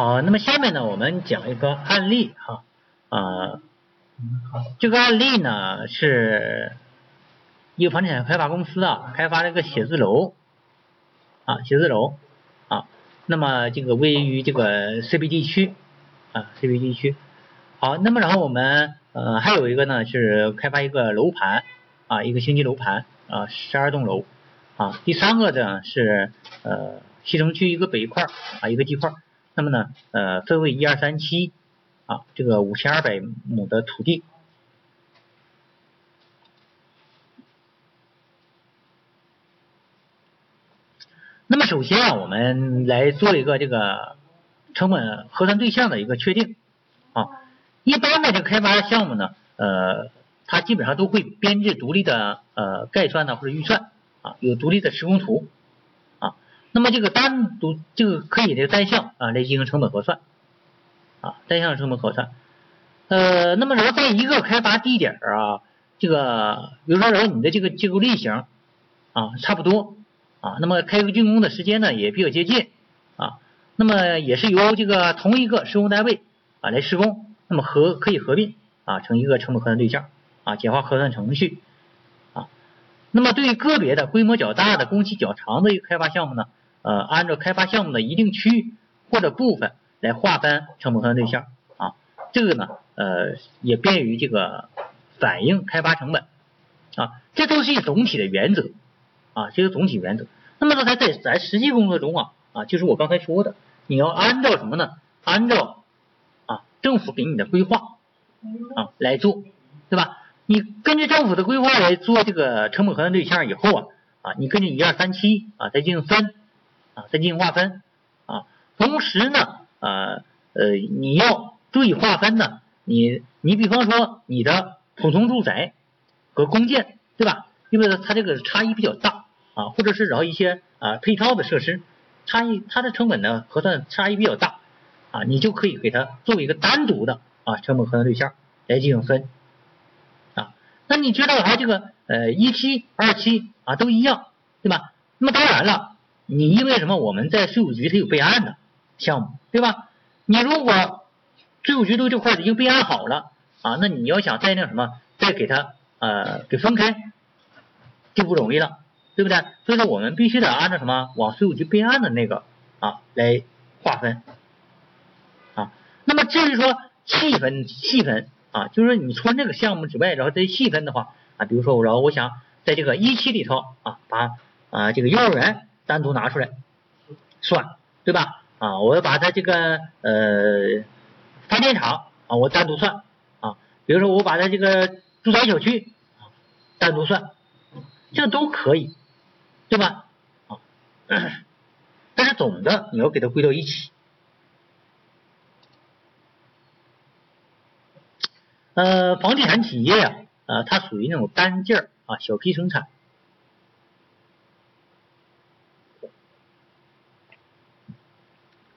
好，那么下面呢，我们讲一个案例哈，啊，这个案例呢是一个房地产开发公司啊，开发了一个写字楼啊，写字楼啊，那么这个位于这个 CBD 区啊，CBD 区。好，那么然后我们呃还有一个呢是开发一个楼盘啊，一个星级楼盘啊，十二栋楼啊。第三个呢是呃西城区一个北块啊，一个地块。那么呢呃分为一二三期啊，这个五千二百亩的土地。那么首先啊，我们来做一个这个成本核算对象的一个确定啊。一般的这个开发项目呢，呃，它基本上都会编制独立的呃概算呢或者预算啊，有独立的施工图。那么这个单独这个可以这个单项啊来进行成本核算啊，单项成本核算。呃，那么如果在一个开发地点啊，这个比如说说你的这个结构类型啊差不多啊，那么开工竣工的时间呢也比较接近啊，那么也是由这个同一个施工单位啊来施工。那么合可以合并啊成一个成本核算对象啊简化核算程序啊。那么对于个别的规模较大的工期较长的一个开发项目呢，呃按照开发项目的一定区域或者部分来划分成本核算对象啊，这个呢呃也便于这个反映开发成本啊，这都是一总体的原则啊，这个总体原则。那么在在咱实际工作中啊啊就是我刚才说的，你要按照什么呢？按照啊政府给你的规划啊来做，对吧？你根据政府的规划来做这个成本核算对象以后啊啊，你根据一二三七啊再进行分啊再进行划分啊，同时呢呃呃你要注意划分呢，你你比方说你的普通住宅和公建对吧？因为它这个差异比较大啊，或者是然后一些啊配套的设施差异，它的成本呢核算差异比较大。啊，你就可以给它作为一个单独的啊成本核算对象来进行分啊。那你知道它这个呃一期、二期啊都一样，对吧？那么当然了，你因为什么？我们在税务局它有备案的项目，对吧？你如果税务局都这块已经备案好了啊，那你要想再那什么，再给它呃给分开就不容易了，对不对？所以说我们必须得按照什么往税务局备案的那个啊来划分啊。那么至于说细分细分啊，就是说你除了这个项目之外，然后再细分的话啊，比如说我然后我想在这个一期里头啊，把啊这个幼儿园单独拿出来算，对吧？啊，我要把它这个呃发电厂啊我单独算啊，比如说我把它这个住宅小区啊单独算，这都可以，对吧？啊，但是总的你要给它归到一起。呃，房地产企业呀，呃，它属于那种单件儿啊，小批生产，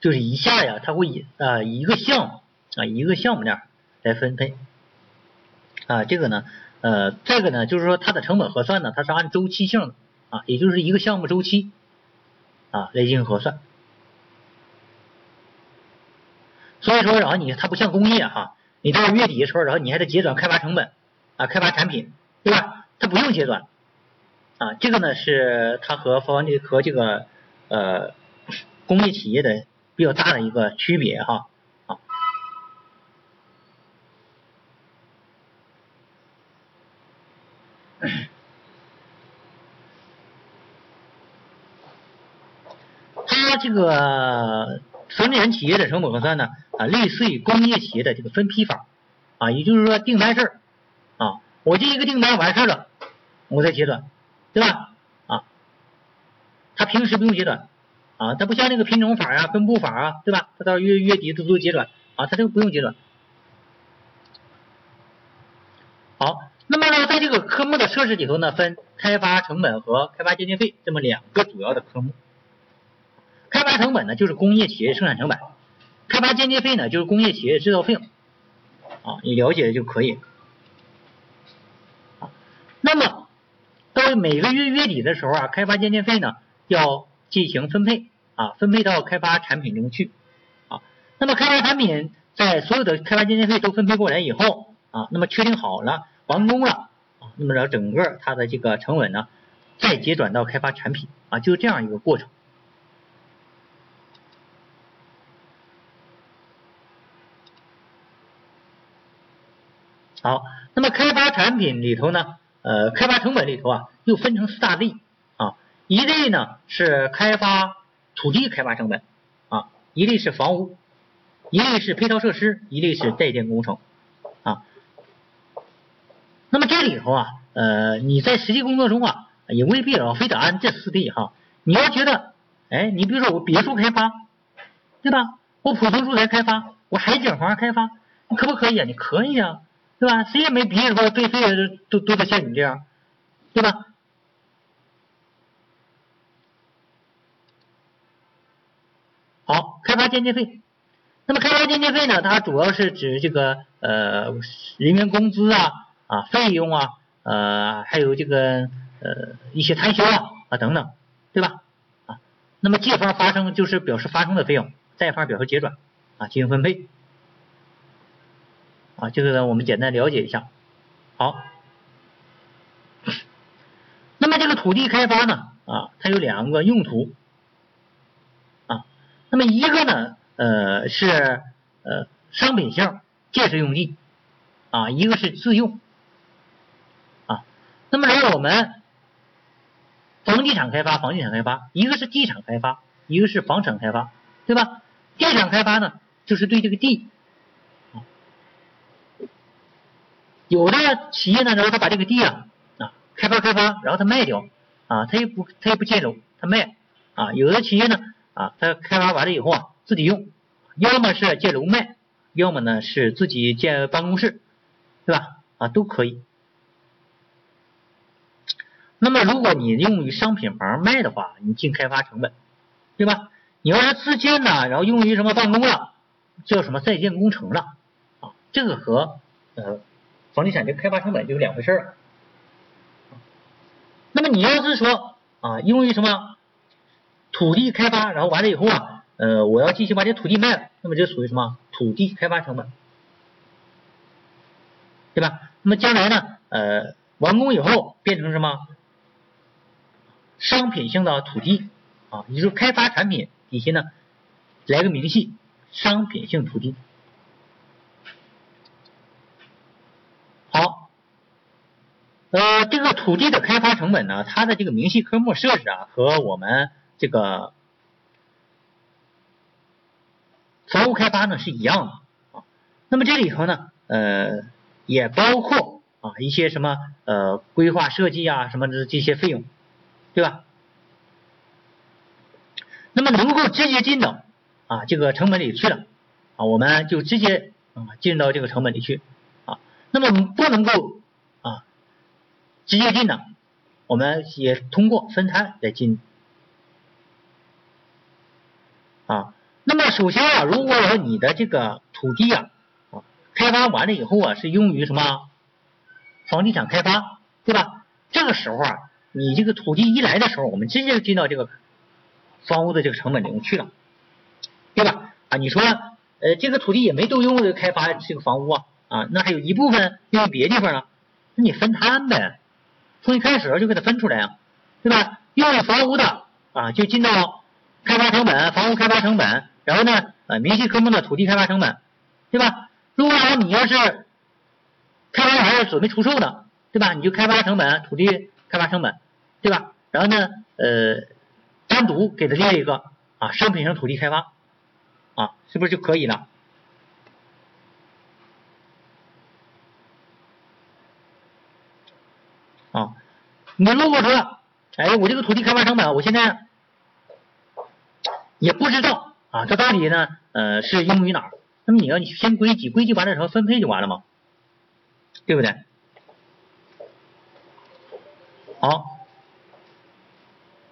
就是一下呀，它会以啊一个项目啊一个项目量来分配啊，这个呢，呃，这个呢，就是说它的成本核算呢，它是按周期性的啊，也就是一个项目周期啊来进行核算，所以说，然后你它不像工业哈。你到月底的时候，然后你还得结转开发成本啊，开发产品，对吧？它不用结转啊，这个呢是它和方这和这个呃工业企业的比较大的一个区别哈啊。它这个。房地产企业的成本核算呢，啊，类似于工业企业的这个分批法，啊，也就是说订单事儿，啊，我这一个订单完事儿了，我再结转，对吧？啊，他平时不用结转，啊，他不像那个品种法啊、分布法啊，对吧？他到月月底都都结转，啊，他这个不用结转。好，那么呢，在这个科目的设置里头呢，分开发成本和开发间接费这么两个主要的科目。开发成本呢，就是工业企业生产成本；开发间接费呢，就是工业企业制造费用。啊，你了解就可以。那么到每个月月底的时候啊，开发间接费呢要进行分配啊，分配到开发产品中去。啊，那么开发产品在所有的开发间接费都分配过来以后啊，那么确定好了，完工了啊，那么然后整个它的这个成本呢，再结转到开发产品啊，就这样一个过程。好，那么开发产品里头呢，呃，开发成本里头啊，又分成四大类啊，一类呢是开发土地开发成本啊，一类是房屋，一类是配套设施，一类是在建工程啊。那么这里头啊，呃，你在实际工作中啊，也未必要非得按这四类哈。你要觉得，哎，你比如说我别墅开发，对吧？我普通住宅开发，我海景房开发，可不可以啊？你可以啊。对吧？谁也没逼着说对非得都都得像你这样，对吧？好，开发间接费。那么开发间接费呢？它主要是指这个呃人员工资啊啊费用啊呃还有这个呃一些摊销啊啊等等，对吧？啊，那么借方发生就是表示发生的费用，贷方表示结转啊进行分配。啊，这个呢，我们简单了解一下。好，那么这个土地开发呢，啊，它有两个用途，那么一个呢，呃，是呃商品性建设用地，啊，一个是自用，啊，那么来我们房地产开发，房地产开发，一个是地产开发，一个是房产开发，对吧？地产开发呢，就是对这个地。有的企业呢，然后他把这个地啊啊开发开发，然后他卖掉啊，他也不他也不建楼，他卖啊。有的企业呢啊，他开发完了以后啊自己用，要么是建楼卖，要么呢是自己建办公室，对吧？啊都可以。那么如果你用于商品房卖的话，你进开发成本，对吧？你要是自建呢，然后用于什么办公了，叫什么在建工程了啊？这个和呃。房地产这开发成本就是两回事儿。那么你要是说啊，用于什么土地开发，然后完了以后啊，呃，我要继续把这土地卖了，那么就属于什么土地开发成本，对吧？那么将来呢，呃，完工以后变成什么商品性的土地啊，也就是开发产品底下呢来个明细，商品性土地。好呃，这个土地的开发成本呢，它的这个明细科目设置啊，和我们这个房屋开发呢是一样的啊。那么这里头呢，呃，也包括啊一些什么呃规划设计啊什么的这些费用，对吧？那么能够直接进到啊这个成本里去了啊，我们就直接啊进到这个成本里去啊。那么不能够啊。直接进的，我们也通过分摊来进啊。那么首先啊，如果说你的这个土地啊啊开发完了以后啊，是用于什么房地产开发，对吧？这个时候啊，你这个土地一来的时候，我们直接进到这个房屋的这个成本里面去了，对吧？啊，你说呃这个土地也没都用于开发这个房屋啊啊，那还有一部分用于别地方呢，那你分摊呗。从一开始就给它分出来啊，对吧？用于房屋的啊，就进到开发成本，房屋开发成本，然后呢，呃，明细科目的土地开发成本，对吧？如果说你要是开发完了准备出售的，对吧？你就开发成本、土地开发成本，对吧？然后呢，呃，单独给它列一个啊，商品型土地开发啊，是不是就可以了？啊，你如果说，哎，我这个土地开发成本，我现在也不知道啊，它到底呢，呃，是用于哪儿？那么你要先归集，归集完了之后分配就完了嘛，对不对？好，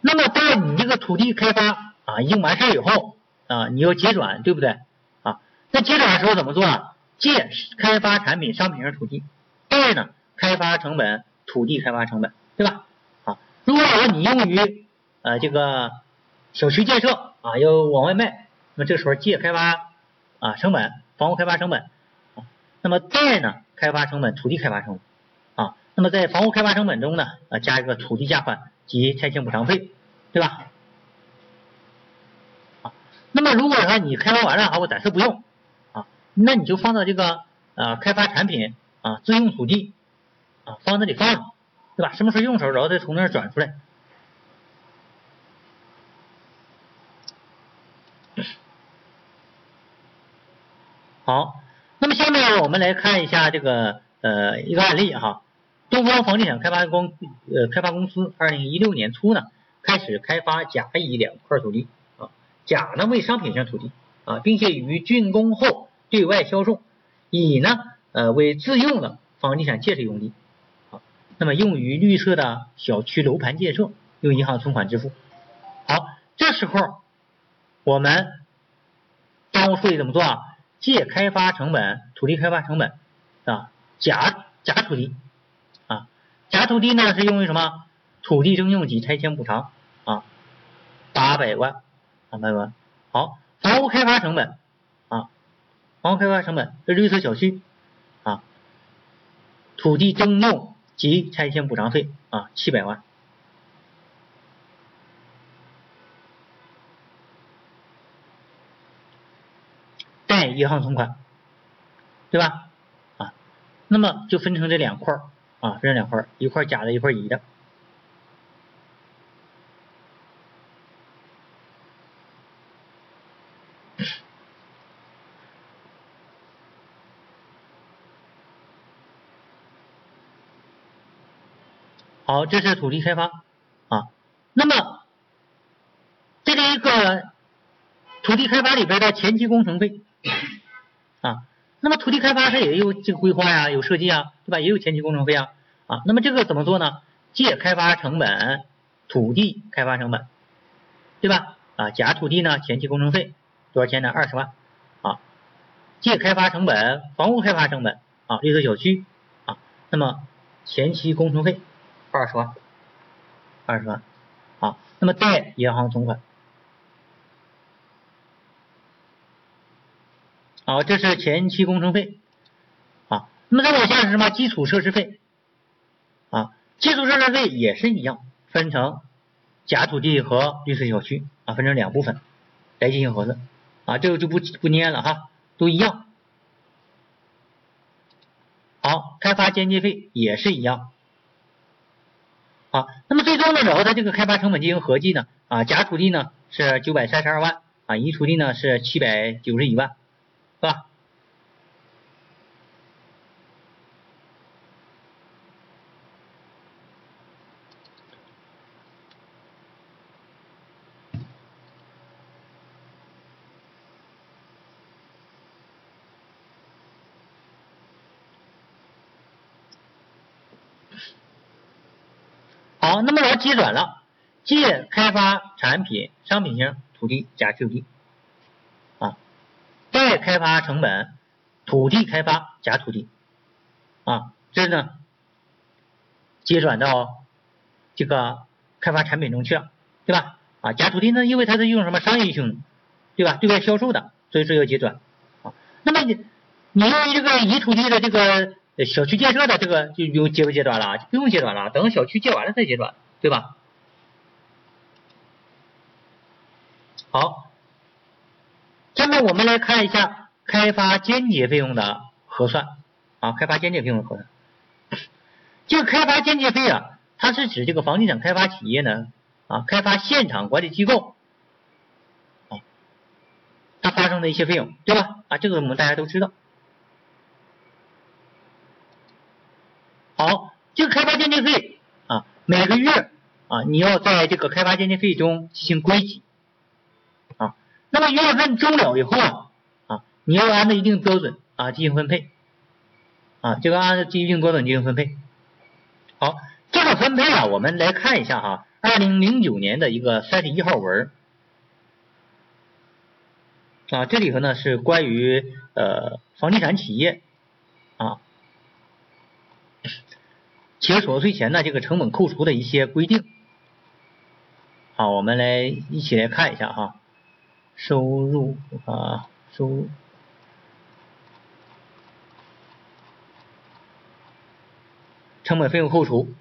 那么当你这个土地开发啊已经完事以后啊，你要结转，对不对？啊，那结转的时候怎么做啊？借开发产品商品型土地，贷呢开发成本。土地开发成本，对吧？啊，如果说你用于呃这个小区建设啊，要往外卖，那么这时候借开发啊成本，房屋开发成本啊，那么贷呢开发成本，土地开发成本啊，那么在房屋开发成本中呢啊加一个土地价款及拆迁补偿费，对吧？啊，那么如果说你开发完了啊我暂时不用啊，那你就放到这个啊开发产品啊自用土地啊放那里放着，对吧？什么时候用的时候然后再从那儿转出来。好，那么下面我们来看一下这个呃一个案例哈，东方房地产开发公呃开发公司二零一六年初呢开始开发甲乙两块土地啊，甲呢为商品性土地啊，并且于竣工后对外销售，乙呢呃为自用的房地产建设用地啊，那么用于绿色的小区楼盘建设，用银行存款支付。好，这时候我们账务处理怎么做啊？借开发成本，土地开发成本啊，假假土地啊，假土地呢是用于什么？土地征用及拆迁补偿啊，八百万，八百万。好，房屋开发成本啊，房屋开发成本是绿色小区啊，土地征用及拆迁补偿费啊，七百万。银行存款，对吧？啊，那么就分成这两块啊，分成两块，一块甲的，一块乙的。好，这是土地开发啊。那么这里一个土地开发里边的前期工程费。啊，那么土地开发它也有这个规划呀，有设计啊，对吧？也有前期工程费啊，啊，那么这个怎么做呢？借开发成本，土地开发成本，对吧？啊，甲土地呢，前期工程费多少钱呢？二十万，啊，借开发成本，房屋开发成本，啊，绿色小区，啊，那么前期工程费二十万，二十万，啊，那么贷银行存款。好，这是前期工程费啊。那么再往下是什么？基础设施费啊，基础设施费也是一样，分成甲土地和绿色小区啊，分成两部分来进行核算啊。这个就不不念了哈，都一样。好，开发间接费也是一样。啊，那么最终呢，然后它这个开发成本进行合计呢啊，甲土地呢是九百三十二万啊，乙土地呢是七百九十一万。是吧？好，那么我计转了，借开发产品商品型土地甲土地。贷开发成本，土地开发甲土地，啊，这呢，接转到这个开发产品中去了，对吧？啊，甲土地呢，因为它是用什么商业性，对吧？对外销售的，所以说要结转，啊，那么你你用于这个乙土地的这个小区建设的这个就有结不结转了？不用结转了，等小区建完了再结转，对吧？好。下面我们来看一下开发间接费用的核算啊，开发间接费用的核算。这个开发间接费啊，它是指这个房地产开发企业呢啊，开发现场管理机构啊，它发生的一些费用，对吧？啊，这个我们大家都知道。好，这个开发间接费，每个月啊，你要在这个开发间接费中进行归集啊。那么月份终了以后啊，啊，你要按照一定标准啊进行分配，啊，这个按照一定标准进行分配。好，这个分配啊，我们来看一下哈，二零零九年的一个三十一号文啊，这里头呢是关于呃房地产企业啊企业所得税前的，这个成本扣除的一些规定，好，我们来一起来看一下哈，收入啊，收入，成本费用扣除，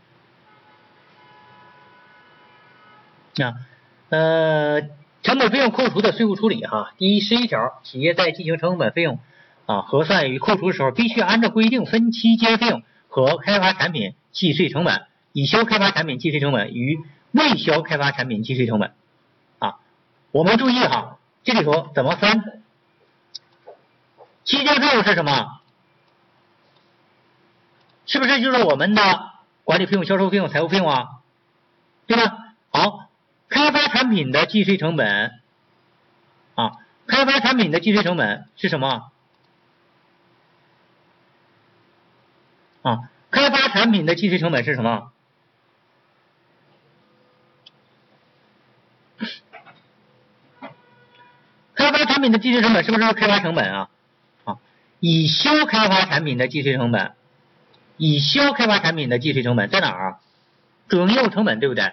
啊呃，成本费用扣除的税务处理哈，第十一条，企业在进行成本费用啊核算与扣除的时候，必须按照规定分期结费和开发产品。计税成本，已销开发产品计税成本与未销开发产品计税成本。啊，我们注意哈，这里头怎么分？期间费用是什么？是不是就是我们的管理费用、销售费用、财务费用啊？对吧？好，开发产品的计税成本啊，开发产品的计税成本是什么？啊，开发产品的计税成本是什么？开发产品的计税成本是不是开发成本啊？啊，已销开发产品的计税成本。已销开发产品的计税成本在哪儿？主营业务成本对不对？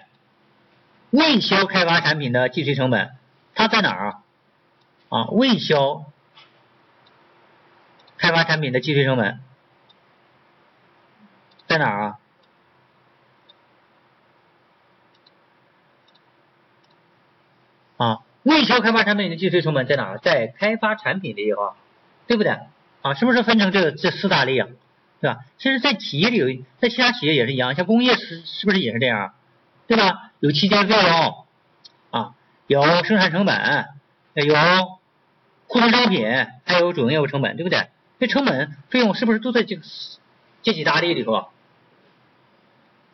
未销开发产品的计税成本它在哪儿？啊，未销开发产品的计税成本在哪儿啊？啊，未销开发产品的计税成本在哪儿？在开发产品的地方，对不对？啊，是不是分成这这四大类啊？对吧？其实，在企业里有，在其他企业也是一样，像工业是是不是也是这样？对吧？有期间费用啊，有生产成本，有库存商品，还有主营业务成本，对不对？这成本费用是不是都在这这几大类里头？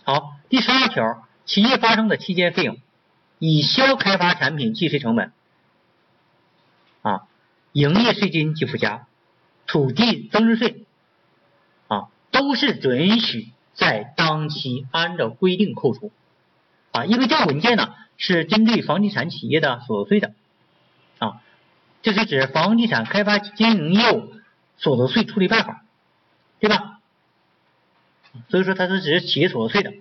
好，第十二条，企业发生的期间费用，已销开发产品计税成本啊，营业税金及附加，土地增值税。啊都是准许在当期按照规定扣除啊，因为这个文件呢是针对房地产企业的所得税的啊，这是指房地产开发经营业务所得税处理办法，对吧？所以说它是指企业所得税的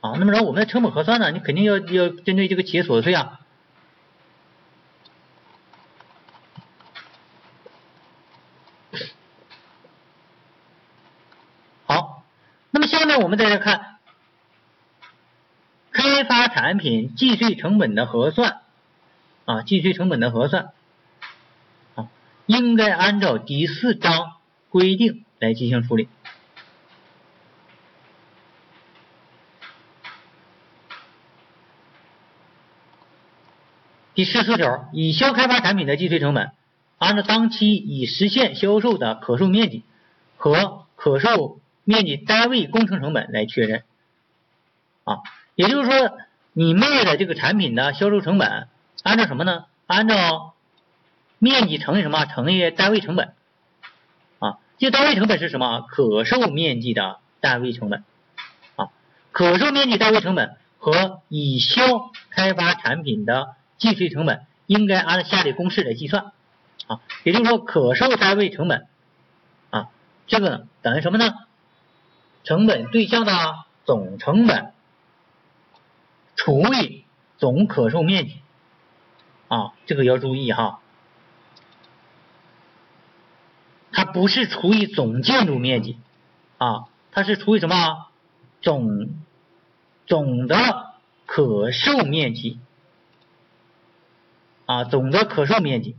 啊。那么然后我们的成本核算呢，你肯定要要针对这个企业所得税啊。好，那么下面我们再来看开发产品计税成本的核算啊，计税成本的核算啊，应该按照第四章规定来进行处理。第十四条，已销开发产品的计税成本，按照当期已实现销售的可售面积和可售。面积单位工程成本来确认啊，也就是说，你卖的这个产品的销售成本，按照什么呢？按照面积乘以什么？乘以单位成本啊。这单位成本是什么？可售面积的单位成本啊。可售面积单位成本和已销开发产品的计税成本应该按下列公式来计算。啊。也就是说，可售单位成本。啊，这个等于什么呢？成本对象的总成本除以总可售面积。啊，这个要注意哈，它不是除以总建筑面积。啊，它是除以什么？总总的可售面积啊，总的可售面积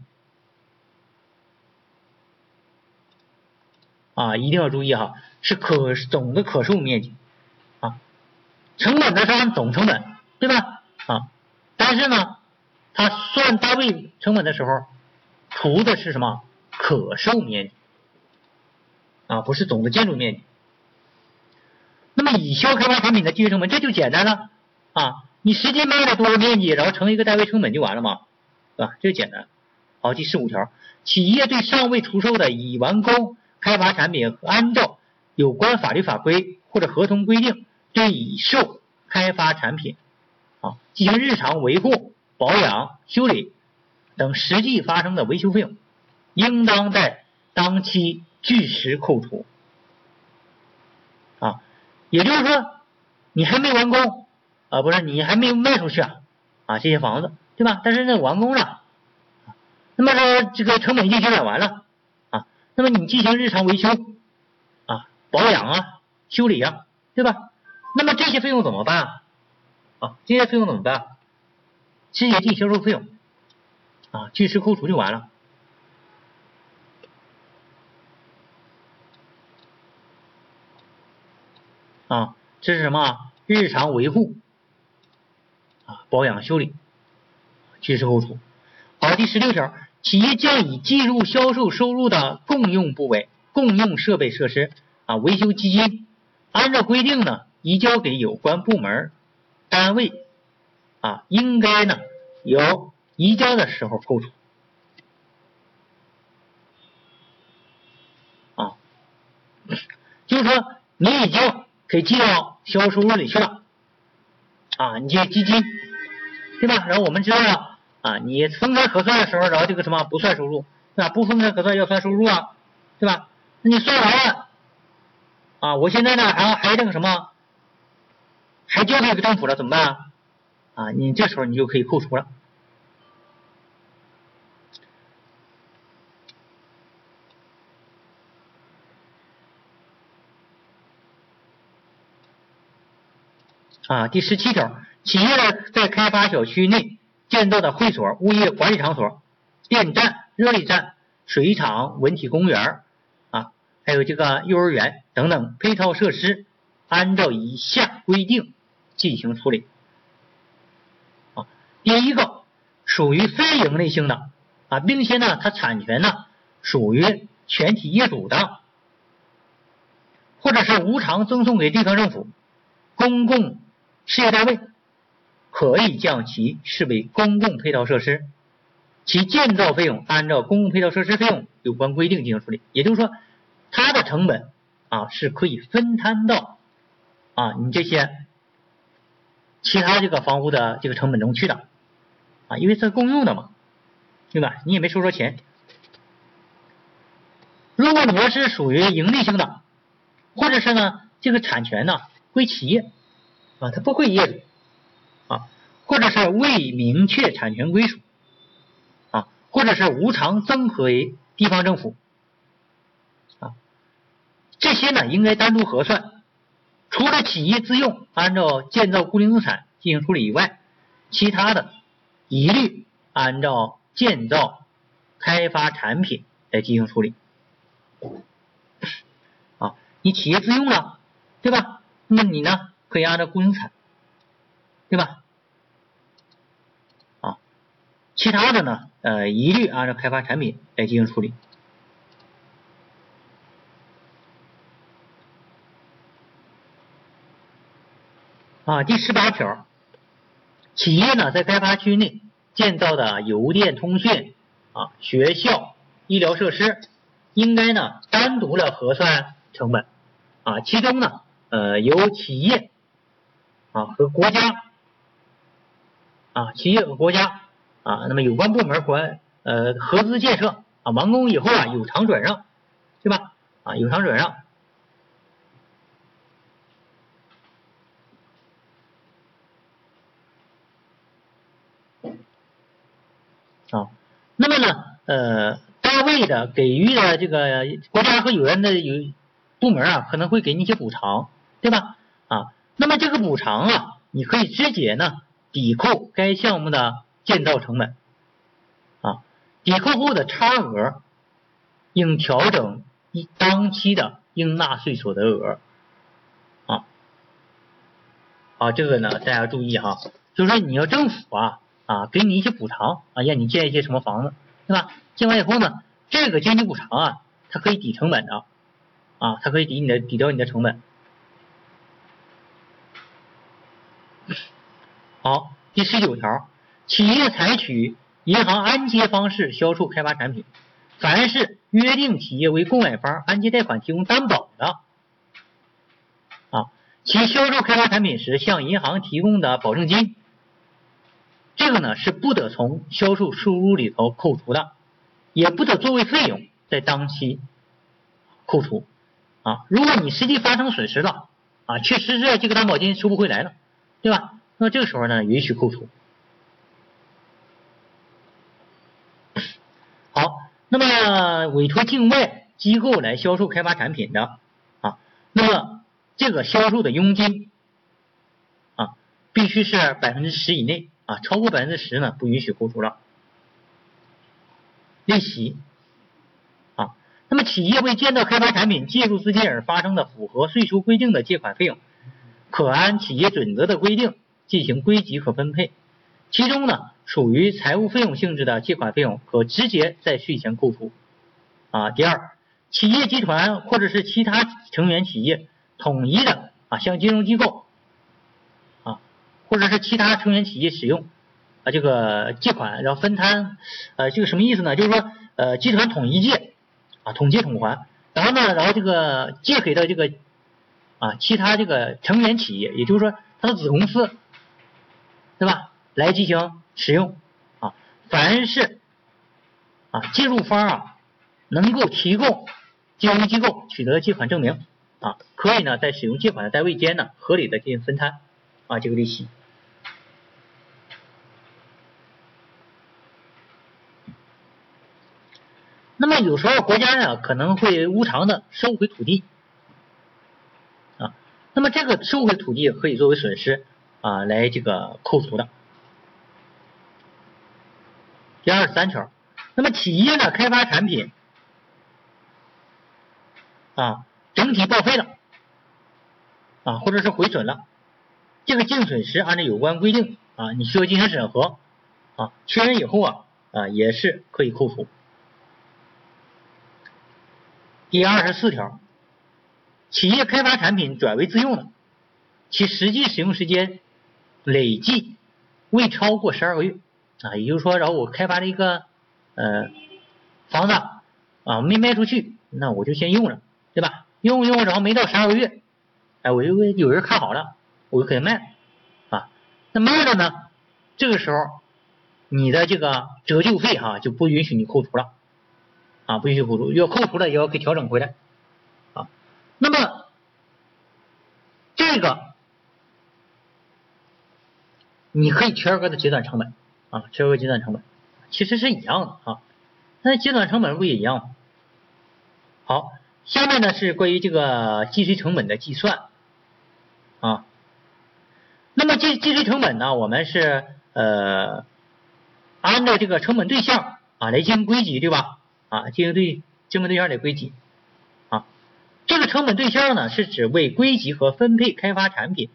啊，一定要注意哈。是可总的可售面积啊，成本呢是按总成本，对吧？啊，但是呢，它算单位成本的时候，除的是什么可售面积啊，不是总的建筑面积。那么已销开发产品的计税成本这就简单了啊，你实际卖了多少面积，然后乘一个单位成本就完了嘛，对吧？这个简单。好，第十五条，企业对尚未出售的已完工开发产品，按照有关法律法规或者合同规定，对已售开发产品啊进行日常维护、保养、修理等实际发生的维修费用，应当在当期据实扣除啊。也就是说，你还没完工啊，不是你还没有卖出去啊啊这些房子对吧？但是那完工了，那么说这个成本已经减完了啊，那么你进行日常维修啊。保养啊，修理啊，对吧？那么这些费用怎么办啊？啊这些费用怎么办？直接进销售费用啊，据实扣除就完了啊。这是什么？日常维护啊，保养修理，据实扣除。好，第十六条，企业将已计入销售收入的共用部位、共用设备设施啊维修基金，按照规定呢。移交给有关部门单位啊，应该呢由移交的时候扣除啊，就是说你已经给记到销售收入里去了啊，你这基金对吧？然后我们知道了啊，你分开核算的时候，然后这个什么不算收入，对吧？不分开核算要算收入啊，对吧？那你算完了啊，我现在呢还还这个什么？还交给政府了怎么办啊？啊，你这时候你就可以扣除了。啊，第十七条，企业在开发小区内建造的会所、物业管理场所、电站、热力站、水厂、文体公园啊，还有这个幼儿园等等配套设施，按照以下规定。进行处理啊，第一个属于非营利性的啊，并且呢，它产权呢属于全体业主的，或者是无偿赠送给地方政府、公共事业单位，可以将其视为公共配套设施，其建造费用按照公共配套设施费用有关规定进行处理。也就是说，它的成本啊是可以分摊到啊你这些。其他这个房屋的这个成本中去的啊，因为是共用的嘛，对吧？你也没收着钱。如果你要是属于盈利性的，或者是呢这个产权呢归企业啊，它不归业主，或者是未明确产权归属啊，或者是无偿赠和为地方政府啊，这些呢应该单独核算。除了企业自用按照建造固定资产进行处理以外，其他的一律按照建造开发产品来进行处理。啊，你企业自用了，对吧？那么你呢，可以按照固定资产，对吧？其他的呢，呃，一律按照开发产品来进行处理。啊，第十八条，企业呢在开发区内建造的邮电通讯啊、学校、医疗设施，应该呢单独的核算成本啊，其中呢呃由企业啊和国家啊企业和国家啊那么有关部门管呃合资建设啊完工以后啊有偿转让，对吧？啊有偿转让。啊，那么呢，呃，单位的给予的这个国家和有关的有部门啊，可能会给你一些补偿，对吧？啊，那么这个补偿啊，你可以直接呢抵扣该项目的建造成本，啊，抵扣后的差额应调整一当期的应纳税所得额，啊，啊，这个呢大家注意哈，就是说你要政府啊。啊，给你一些补偿啊，让你建一些什么房子，对吧？建完以后呢，这个经济补偿啊，它可以抵成本的啊，它可以抵你的抵掉你的成本。好，第十九条，企业采取银行按揭方式销售开发产品，凡是约定企业为购买方按揭贷款提供担保的啊，其销售开发产品时向银行提供的保证金。这个呢是不得从销售收入里头扣除的，也不得作为费用在当期扣除啊。如果你实际发生损失了啊，确实是这个担保金收不回来了，对吧？那这个时候呢允许扣除。好，那么委托境外机构来销售开发产品的啊，那么这个销售的佣金啊必须是百分之十以内啊，超过百分之十呢不允许扣除了。利息啊，那么企业为建造开发产品借助资金而发生的符合税收规定的借款费用，可按企业准则的规定进行归集和分配。其中呢，属于财务费用性质的借款费用，可直接在税前扣除。啊，第二，企业集团或者是其他成员企业统一的啊，向金融机构啊，或者是其他成员企业使用啊这个借款，然后分摊，呃，这个什么意思呢？就是说，呃，集团统一借啊，统借统还，然后呢，然后这个借给的这个啊，其他这个成员企业，也就是说，它的子公司，对吧？来进行使用啊，凡是啊借入方啊能够提供金融机构取得借款证明啊，可以呢在使用借款的单位间呢合理的进行分摊啊这个利息。那么有时候国家呢可能会无偿的收回土地啊，那么这个收回土地可以作为损失啊来这个扣除的。第二十三条，那么企业呢开发产品啊整体报废了啊或者是毁损了，这个净损失按照有关规定啊你需要进行审核啊确认以后啊啊也是可以扣除。第二十四条，企业开发产品转为自用的，其实际使用时间累计未超过十二个月。啊，也就是说，然后我开发了一个呃房子啊，没卖出去，那我就先用着，对吧？用用，然后没到十二个月，哎，我就有人看好了，我就可以卖了啊。那卖了呢，这个时候你的这个折旧费哈就不允许你扣除了啊，不允许扣除，要扣除了也要给调整回来啊。那么这个你可以全额的结算成本。啊，全额结算成本其实是一样的啊，那计算成本不也一样吗？好，下面呢是关于这个计税成本的计算啊。那么计计税成本呢，我们是呃按照这个成本对象啊来进行归集，对吧？啊，进行对成本对象的归集啊。这个成本对象呢，是指为归集和分配开发产品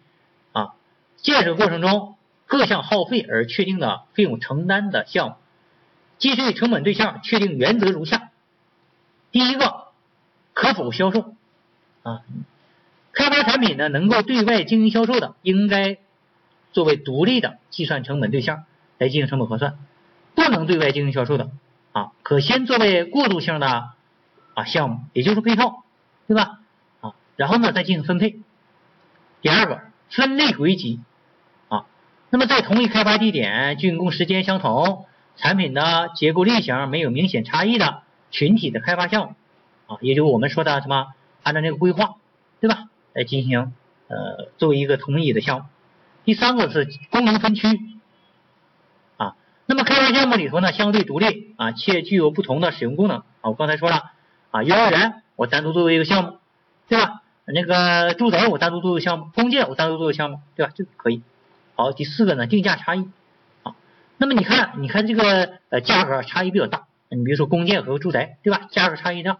啊建设过程中。各项耗费而确定的费用承担的项目，计税成本对象确定原则如下：第一个，可否销售啊？开发产品呢能够对外经营销售的，应该作为独立的计算成本对象来进行成本核算；不能对外经营销售的啊，可先作为过渡性的啊项目，也就是配套，对吧？啊，然后呢再进行分配。第二个，分类归集。那么在同一开发地点、竣工时间相同、产品的结构类型没有明显差异的群体的开发项目啊，也就我们说的什么，按照那个规划，对吧？来进行呃作为一个统一的项目。第三个是功能分区啊，那么开发项目里头呢相对独立啊，且具有不同的使用功能啊。我刚才说了啊，幼儿园我单独作为一个项目，对吧？那个住宅我单独作为项目，公建我单独作为项目，对吧？这可以。好，第四个呢，定价差异啊。那么你看，你看这个呃价格差异比较大。你比如说公建和住宅，对吧？价格差异大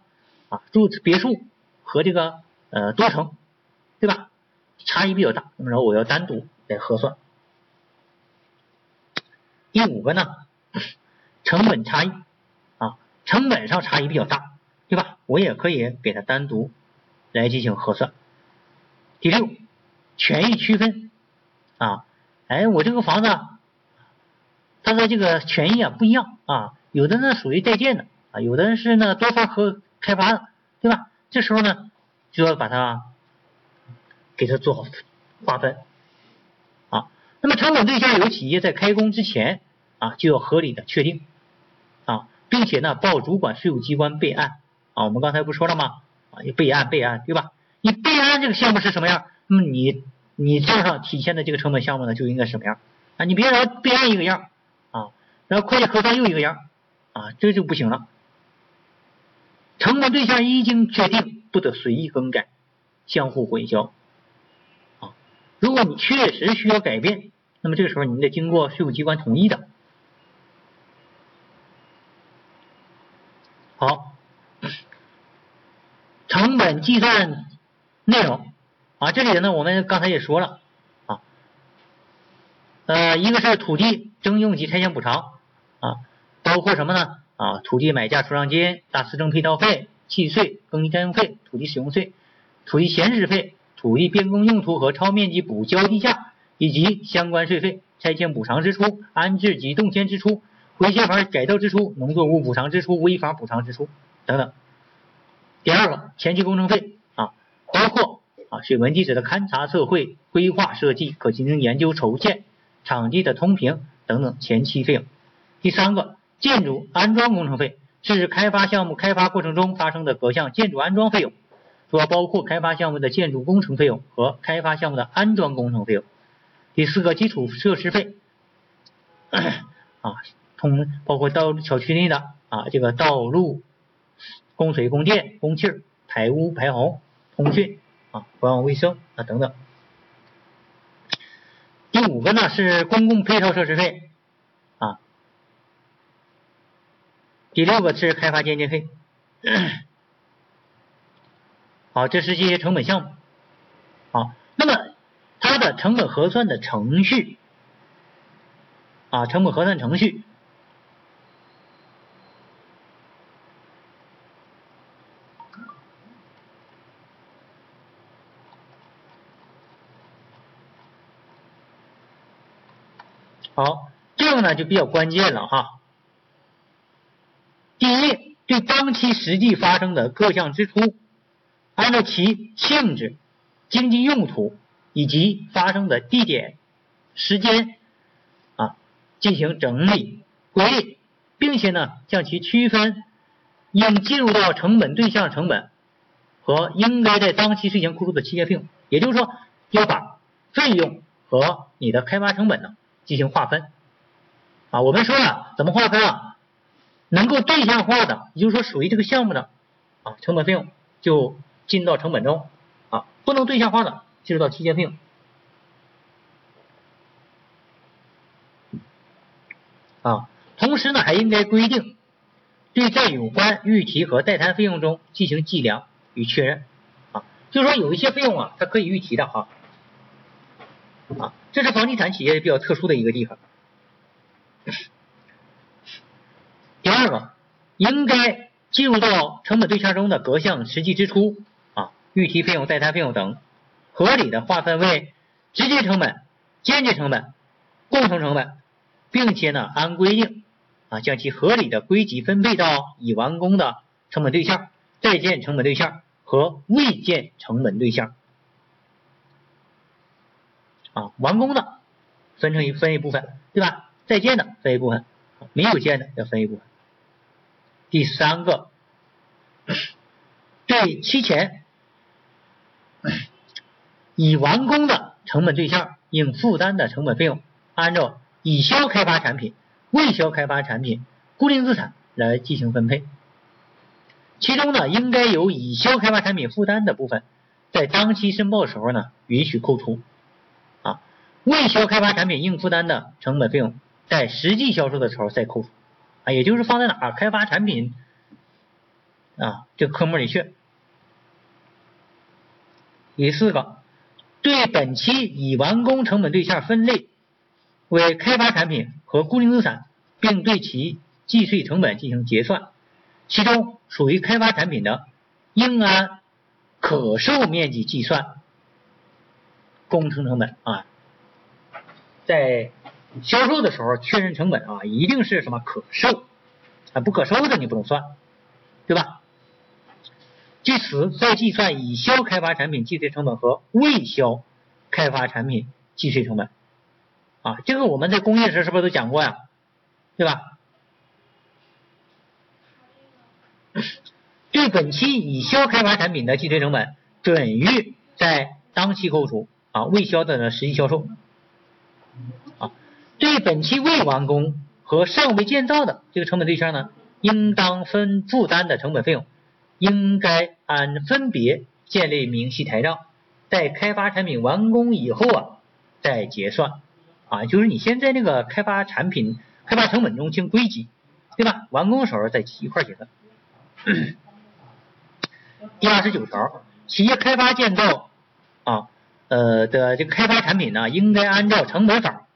啊。住别墅和这个呃多层，对吧？差异比较大。那么然后我要单独来核算。第五个呢，成本差异啊，成本上差异比较大，对吧？我也可以给它单独来进行核算。第六，权益区分啊。哎，我这个房子，它的这个权益啊不一样啊，有的呢属于在建的啊，有的是呢多方合开发的，对吧？这时候呢就要把它给它做好划分啊。那么成本对象由企业在开工之前啊就要合理的确定啊，并且呢报主管税务机关备案啊。我们刚才不说了吗？啊，要备案备案，对吧？你备案这个项目是什么样？那么你。你账上体现的这个成本项目呢，就应该什么样啊？你别说备案一个样啊，然后会计核算又一个样啊，这就不行了。成本对象一经确定，不得随意更改、相互混淆啊如果你确实需要改变，那么这个时候你得经过税务机关同意的。好，成本计算内容啊，这里呢我们刚才也说了啊，呃，一个是土地征用及拆迁补偿啊，包括什么呢？啊，土地买价出让金、大司政配套费、契税、耕地占用费、土地使用税、土地闲置费、土地变更用途和超面积补交地价以及相关税费、拆迁补偿支出、安置及动迁支出、回迁房改造支出、农作物补偿支出、危房补偿支出等等。第二个，前期工程费啊，包括啊水文地址的勘察测绘、规划设计、可行性研究筹建、场地的通平等等前期费用。第三个。建筑安装工程费是开发项目开发过程中发生的各项建筑安装费用，主要包括开发项目的建筑工程费用和开发项目的安装工程费用。第四个基础设施费啊，通包括道小区内的啊这个道路、供水、供电、供气、排污排洪、通讯啊、管网卫生啊等等。第五个呢是公共配套设施费。啊第六个是开发间接费，好，这是这些成本项目，好，那么它的成本核算的程序啊，成本核算程序，好，这个呢就比较关键了哈。第一，对当期实际发生的各项支出，按照其性质、经济用途以及发生的地点、时间啊进行整理归类，并且呢将其区分应计入到成本对象成本和应该在当期税前扣除的期间费用。也就是说，要把费用和你的开发成本呢进行划分啊。我们说了怎么划分啊？能够对象化的，也就是说属于这个项目的啊成本费用就进到成本中啊，不能对象化的进入到期间费用啊。同时呢，还应该规定对在有关预提和代摊费用中进行计量与确认啊。就是说有一些费用啊，它可以预提的哈啊，这是房地产企业比较特殊的一个地方。第二个，应该计入到成本对象中的各项实际支出啊，预提费用、代摊费用等，合理的划分为直接成本、间接成本、共同成本，并且呢，按规定啊，将其合理的归集分配到已完工的成本对象、在建成本对象和未建成本对象啊，完工的分成一分一部分，对吧？在建的分一部分，没有建的要分一部分。第三个，对期前已完工的成本对象应负担的成本费用，按照已销开发产品、未销开发产品、固定资产来进行分配。其中呢，应该由已销开发产品负担的部分，在当期申报时候呢允许扣除；未销开发产品应负担的成本费用，在实际销售的时候再扣除。啊，也就是放在哪儿开发产品啊这个科目里去。第四个，对本期已完工成本对象分类为开发产品和固定资产，并对其计税成本进行结算。其中属于开发产品的，应按可售面积计算工程成本啊，在。销售的时候确认成本啊，一定是什么可售啊，不可售的你不能算，对吧？据此再计算已销开发产品计税成本和未销开发产品计税成本啊，这个我们在工业时是不是都讲过呀？对吧？对本期已销开发产品的计税成本准予在当期扣除啊，未销的呢实际销售啊。对本期未完工和尚未建造的这个成本对象呢，应当分负担的成本费用，应该按分别建立明细台账，在开发产品完工以后啊再结算啊，就是你先在那个开发产品开发成本中先归集，对吧？完工的时候再一块结算。第二十九条，企业开发建造啊呃的这个开发产品呢，应该按照成本法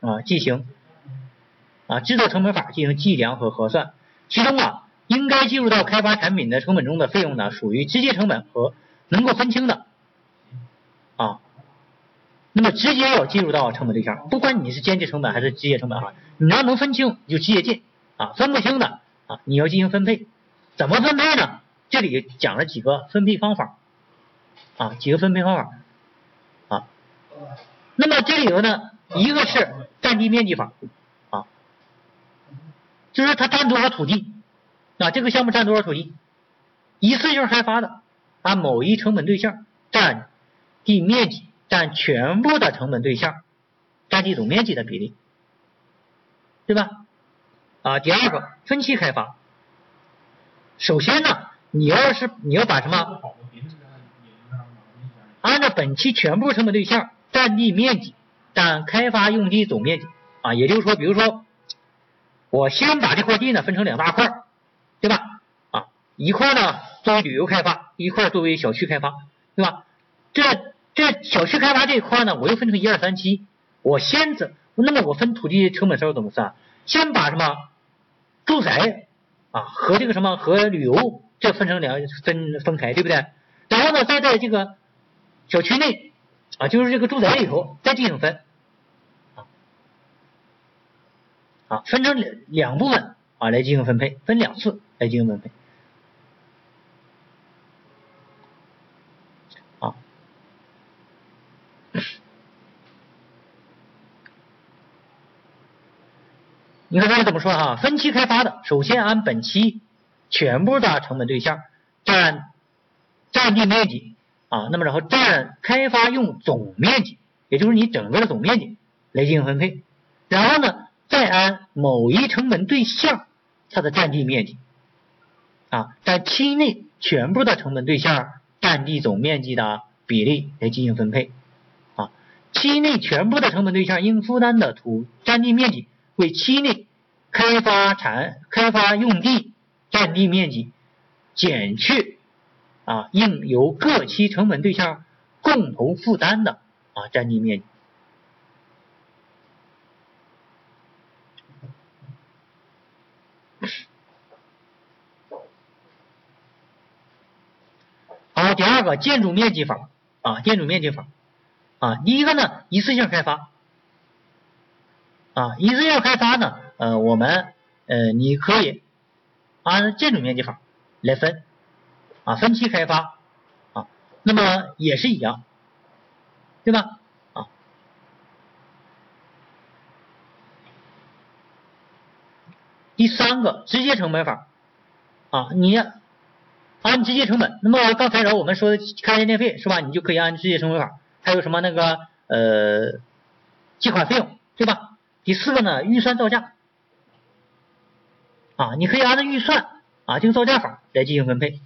啊进行啊制作成本法进行计量和核算，其中啊应该计入到开发产品的成本中的费用呢，属于直接成本和能够分清的啊，那么直接要计入到成本对象，不管你是间接成本还是直接成本哈，你要能分清就直接进啊，分不清的啊你要进行分配，怎么分配呢？这里讲了几个分配方法啊，几个分配方法。那么这里头呢，一个是占地面积法啊，就是它占多少土地啊，这个项目占多少土地，一次性开发的，按某一成本对象占地面积占全部的成本对象占地总面积的比例，对吧？啊，第二个分期开发，首先呢。你要是你要把什么？按照本期全部成本对象占地面积占开发用地总面积啊，也就是说，比如说，我先把这块地呢分成两大块，对吧？啊，一块呢作为旅游开发，一块作为小区开发，对吧？这这小区开发这一块呢，我又分成一二三期，我先怎？那么我分土地成本时候怎么算？先把什么住宅啊和这个什么和旅游。这分成两分分开，对不对？然后呢，再在这个小区内啊，就是这个住宅里头再进行分啊，啊，分成两两部分啊来进行分配，分两次来进行分配啊。你看这里怎么说哈？分期开发的，首先按本期。全部的成本对象占占地面积啊，那么然后占开发用总面积，也就是你整个的总面积来进行分配，然后呢再按某一成本对象它的占地面积啊，在期内全部的成本对象占地总面积的比例来进行分配啊，期内全部的成本对象应负担的土占地面积为期内开发产开发用地。占地面积减去啊，应由各期成本对象共同负担的啊占地面积。好，第二个建筑面积法啊，建筑面积法啊，第一个呢一次性开发啊，一次性开发呢，呃，我们呃你可以。按建筑面积法来分啊，分期开发啊，那么也是一样，对吧？啊，第三个直接成本法啊，你按直接成本，那么刚才我们说的开发电费是吧？你就可以按直接成本法，还有什么那个呃计款费用，对吧？第四个呢，预算造价。啊，你可以按照预算啊这个造价法来进行分配。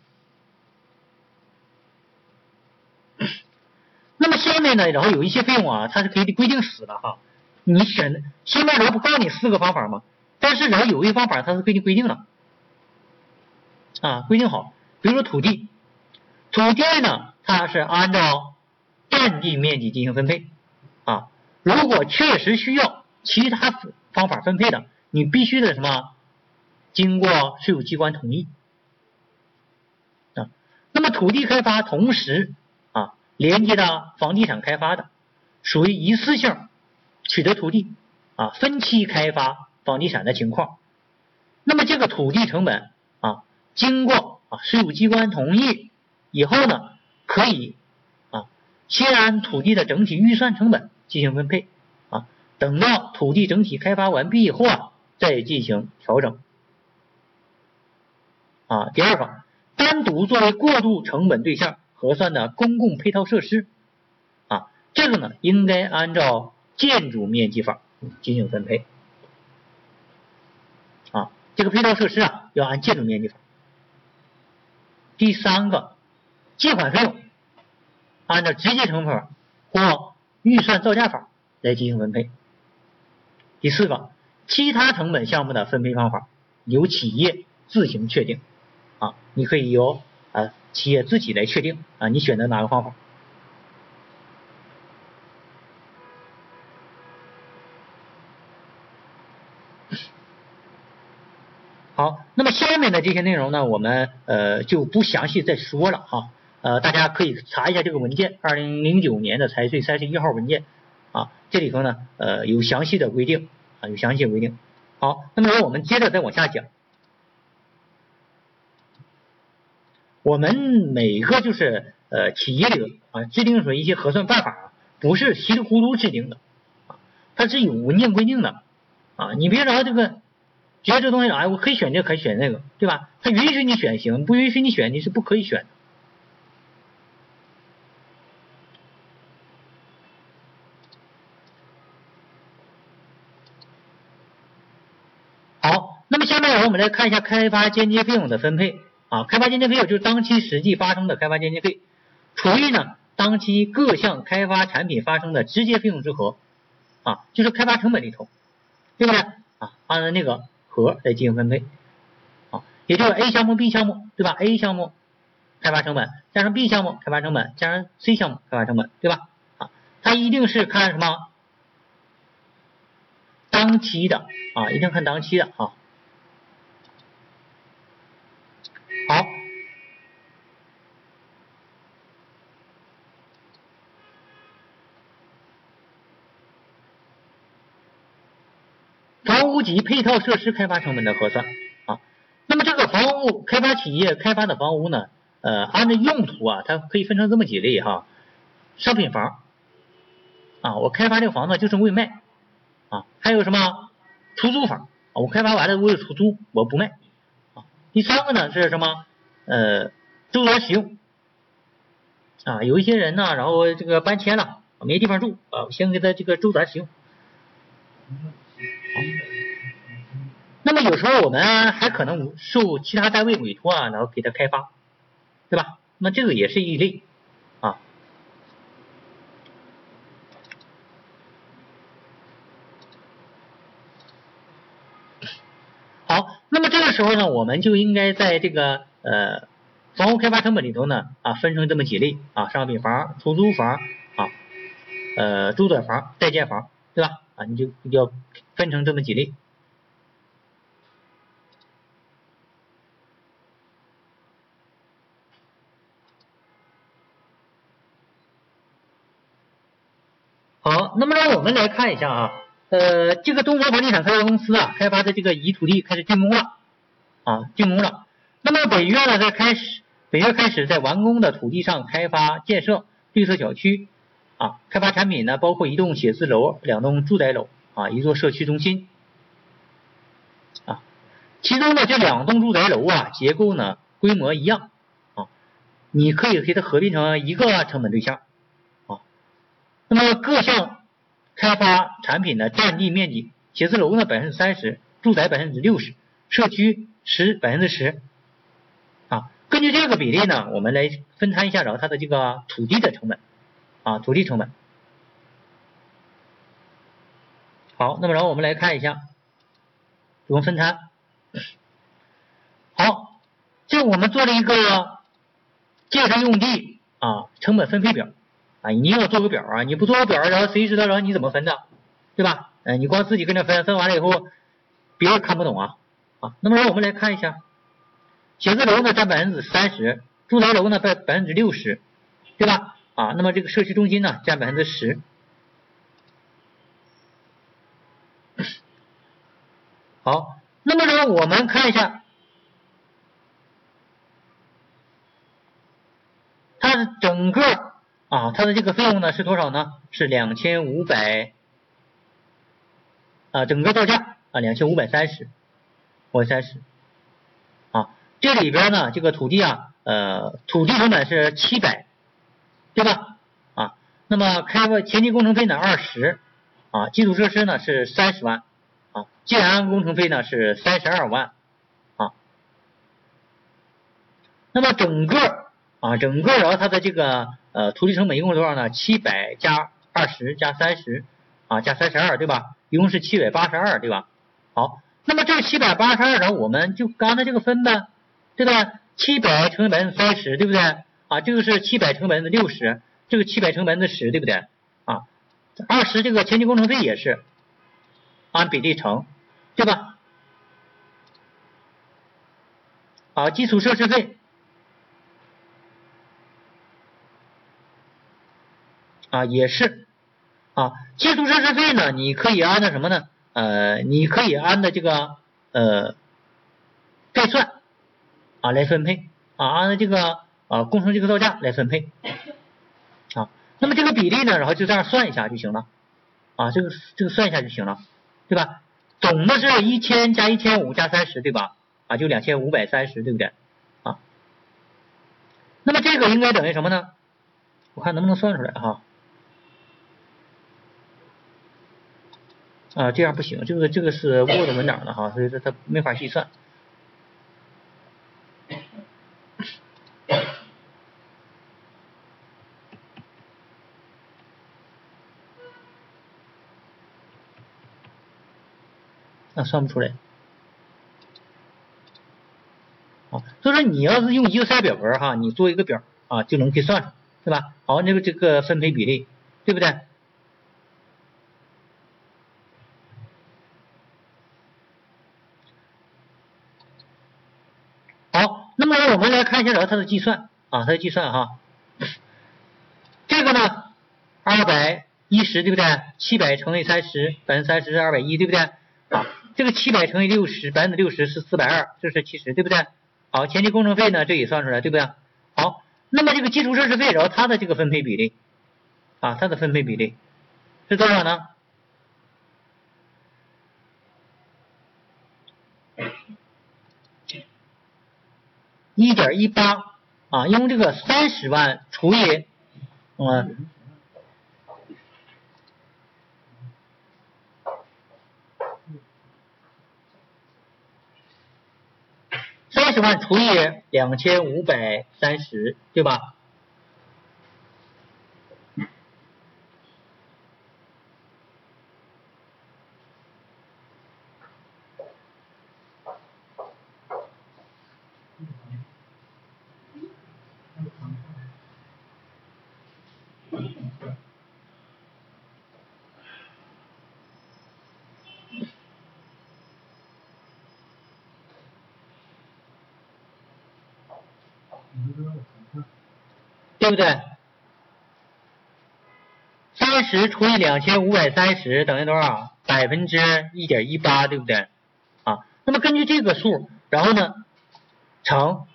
那么下面呢，然后有一些费用啊，它是可以规定死的哈。你选下面然后不告诉你四个方法吗？但是然后有一些方法它是规定规定的啊，规定好。比如说土地，土地呢它是按照占地面积进行分配啊。如果确实需要其他方法分配的，你必须得什么？经过税务机关同意啊，那么土地开发同时连接到房地产开发的，属于一次性取得土地啊分期开发房地产的情况，那么这个土地成本啊经过啊税务机关同意以后呢，可以啊先按土地的整体预算成本进行分配啊，等到土地整体开发完毕以后啊再进行调整。啊，第二个，单独作为过渡成本对象核算的公共配套设施，啊，这个呢应该按照建筑面积法进行分配，啊，这个配套设施啊要按建筑面积法。第三个，借款费用，按照直接成本法或预算造价法来进行分配。第四个，其他成本项目的分配方法由企业自行确定啊，你可以由啊企业自己来确定啊，你选择哪个方法。好，那么下面的这些内容呢，我们呃就不详细再说了哈，呃，大家可以查一下这个文件，二零零九年的财税三十一号文件啊，这里头呢呃有详细的规定啊，有详细的规定。好，那么我们接着再往下讲，我们每个就是呃企业里啊制定出一些核算办法，不是稀里糊涂制定的，它是有文件规定的啊，你别着这个。觉得这东西哎，我可以选这个，可以选那个，对吧？它允许你选行，不允许你选，你是不可以选。好，那么下面我们来看一下开发间接费用的分配啊。开发间接费用就是当期实际发生的开发间接费，除以呢当期各项开发产品发生的直接费用之和啊，就是开发成本里头，对不对啊？按照那个。和来进行分配，啊，也就是 A 项目、B 项目，对吧？A 项目开发成本加上 B 项目开发成本加上 C 项目开发成本，对吧？啊，它一定是看什么？当期的啊，一定看当期的啊。好。房屋及配套设施开发成本的核算啊，那么这个房屋开发企业开发的房屋呢，呃，按照用途啊，它可以分成这么几类哈，商品房啊，我开发这个房子就是为卖啊，还有什么出租房，我开发完了为了出租，我不卖啊。第三个呢是什么？呃，周转使用啊，有一些人呢，然后这个搬迁了，没地方住啊，先给他这个周转使用。那么有时候我们还可能受其他单位委托啊，然后给他开发，对吧？那这个也是一类啊。好，那么这个时候呢，我们就应该在这个呃房屋开发成本里头呢啊分成这么几类啊，商品房、出租房啊，呃周转房、代建房，对吧？啊，你就要分成这么几类。好，那么让我们来看一下啊，呃，这个东方房地产开发公司啊，开发的这个乙土地开始竣工了啊，竣工了。那么本月呢，在开始，本月开始在完工的土地上开发建设绿色小区。啊，开发产品呢，包括一栋写字楼、两栋住宅楼啊，一座社区中心啊。其中呢，这两栋住宅楼啊，结构呢规模一样啊，你可以给它合并成一个成本对象啊。那么各项开发产品的占地面积，写字楼呢百分之三十，住宅百分之六十，社区十百分之十啊。根据这个比例呢，我们来分摊一下，然后它的这个土地的成本。啊，土地成本。好，那么然后我们来看一下怎么分摊。好，这我们做了一个建设用地啊成本分配表啊，你要做个表啊，你不做个表，然后谁知道然后你怎么分的，对吧？哎，你光自己跟着分，分完了以后别人看不懂啊啊。那么让我们来看一下，写字楼呢占百分之三十，住宅楼呢百百分之六十，对吧？啊，那么这个社区中心呢占百分之十。好，那么呢我们看一下，它整个啊它的这个费用呢是多少呢？是两千五百啊整个造价啊两千五百三十，五百三十。啊，这里边呢这个土地啊呃土地成本是七百。对吧？啊，那么开发前期工程费呢二十，啊，基础设施呢是三十万，啊，建安工程费呢是三十二万，啊，那么整个啊，整个然后它的这个呃土地成本一共多少呢？七百加二十加三十啊加三十二对吧？一共是七百八十二对吧？好，那么这七百八十二呢，我们就刚才这个分呗，对吧？七百乘以百分之三十对不对？啊，这个是七百乘以百分之六十，这个七百乘百分之十对不对？啊，二十这个前期工程费也是按比例乘，对吧？啊，基础设施费。啊，也是啊，基础设施费呢，你可以按照什么呢？呃，你可以按照这个呃概算啊来分配啊，按照这个啊工程这个造价来分配啊。那么这个比例呢，然后就这样算一下就行了啊，这个这个算一下就行了，对吧？总的是一千加一千五加三十，对吧？啊，就两千五百三十，对不对？啊，那么这个应该等于什么呢？我看能不能算出来哈。啊这样不行，这个这个是 Word 文档的哈，所以说它没法计算。那算不出来。啊，所以说你要是用 Excel 表格哈，你做一个表啊，就能给算出，对吧？好，那个这个分配比例，对不对？我们来看一下，然后它的计算啊，它的计算哈，这个呢，二百一十对不对？七百乘以三十，百分之三十是二百一对不对？好，这个七百乘以六十，百分之六十是四百二，这是七十对不对？好，前期工程费呢，这也算出来对不对？好，那么这个基础设施费，然后它的这个分配比例啊，它的分配比例是多少呢？一点一八啊，用这个三十万除以嗯三十万除以两千五百三十，对吧？对不对？三十除以两千五百三十等于多少？百分之一点一八，对不对？啊，那么根据这个数，然后呢，乘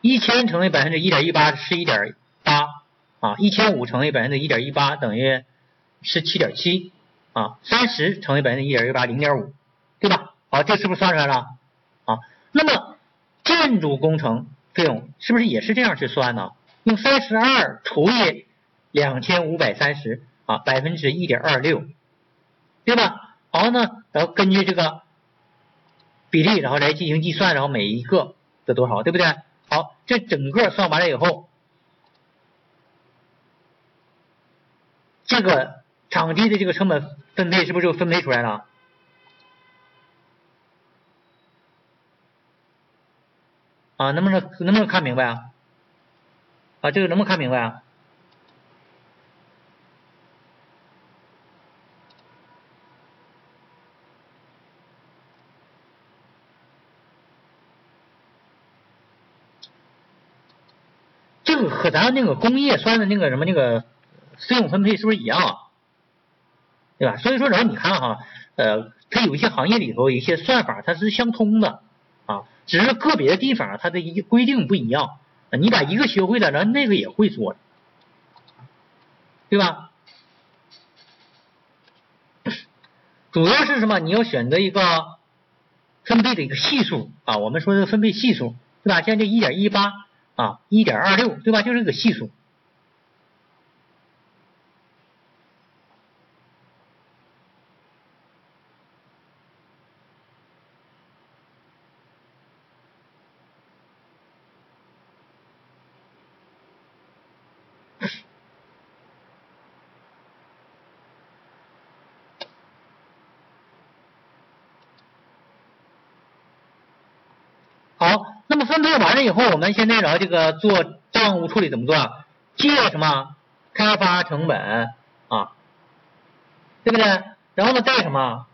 一千乘以百分之一点一八是一点八啊，一千五乘以百分之一点一八等于十七点七。啊，三十乘以百分之一点一八，零点五，对吧？好，这是不是算出来了？啊，那么建筑工程费用是不是也是这样去算呢？用三十二除以两千五百三十，啊，百分之一点二六，对吧？好呢，然后根据这个比例，然后来进行计算，然后每一个的多少，对不对？好，这整个算完了以后，这个。场地的这个成本分配是不是就分配出来了？啊，能不能能不能看明白啊？啊，这个能不能看明白啊？这个和咱那个工业算的那个什么那个费用分配是不是一样啊？对吧？所以说，然后你看哈，呃，它有一些行业里头一些算法它是相通的啊，只是个别的地方它的一规定不一样。你把一个学会了，然后那个也会做，对吧？主要是什么？你要选择一个分配的一个系数啊，我们说的分配系数，对吧？像这一点一八啊，一点二六，对吧？就是个系数。分配完了以后，我们现在然后这个做账务处理怎么做啊？借什么？开发成本啊，对不对？然后呢，贷什么？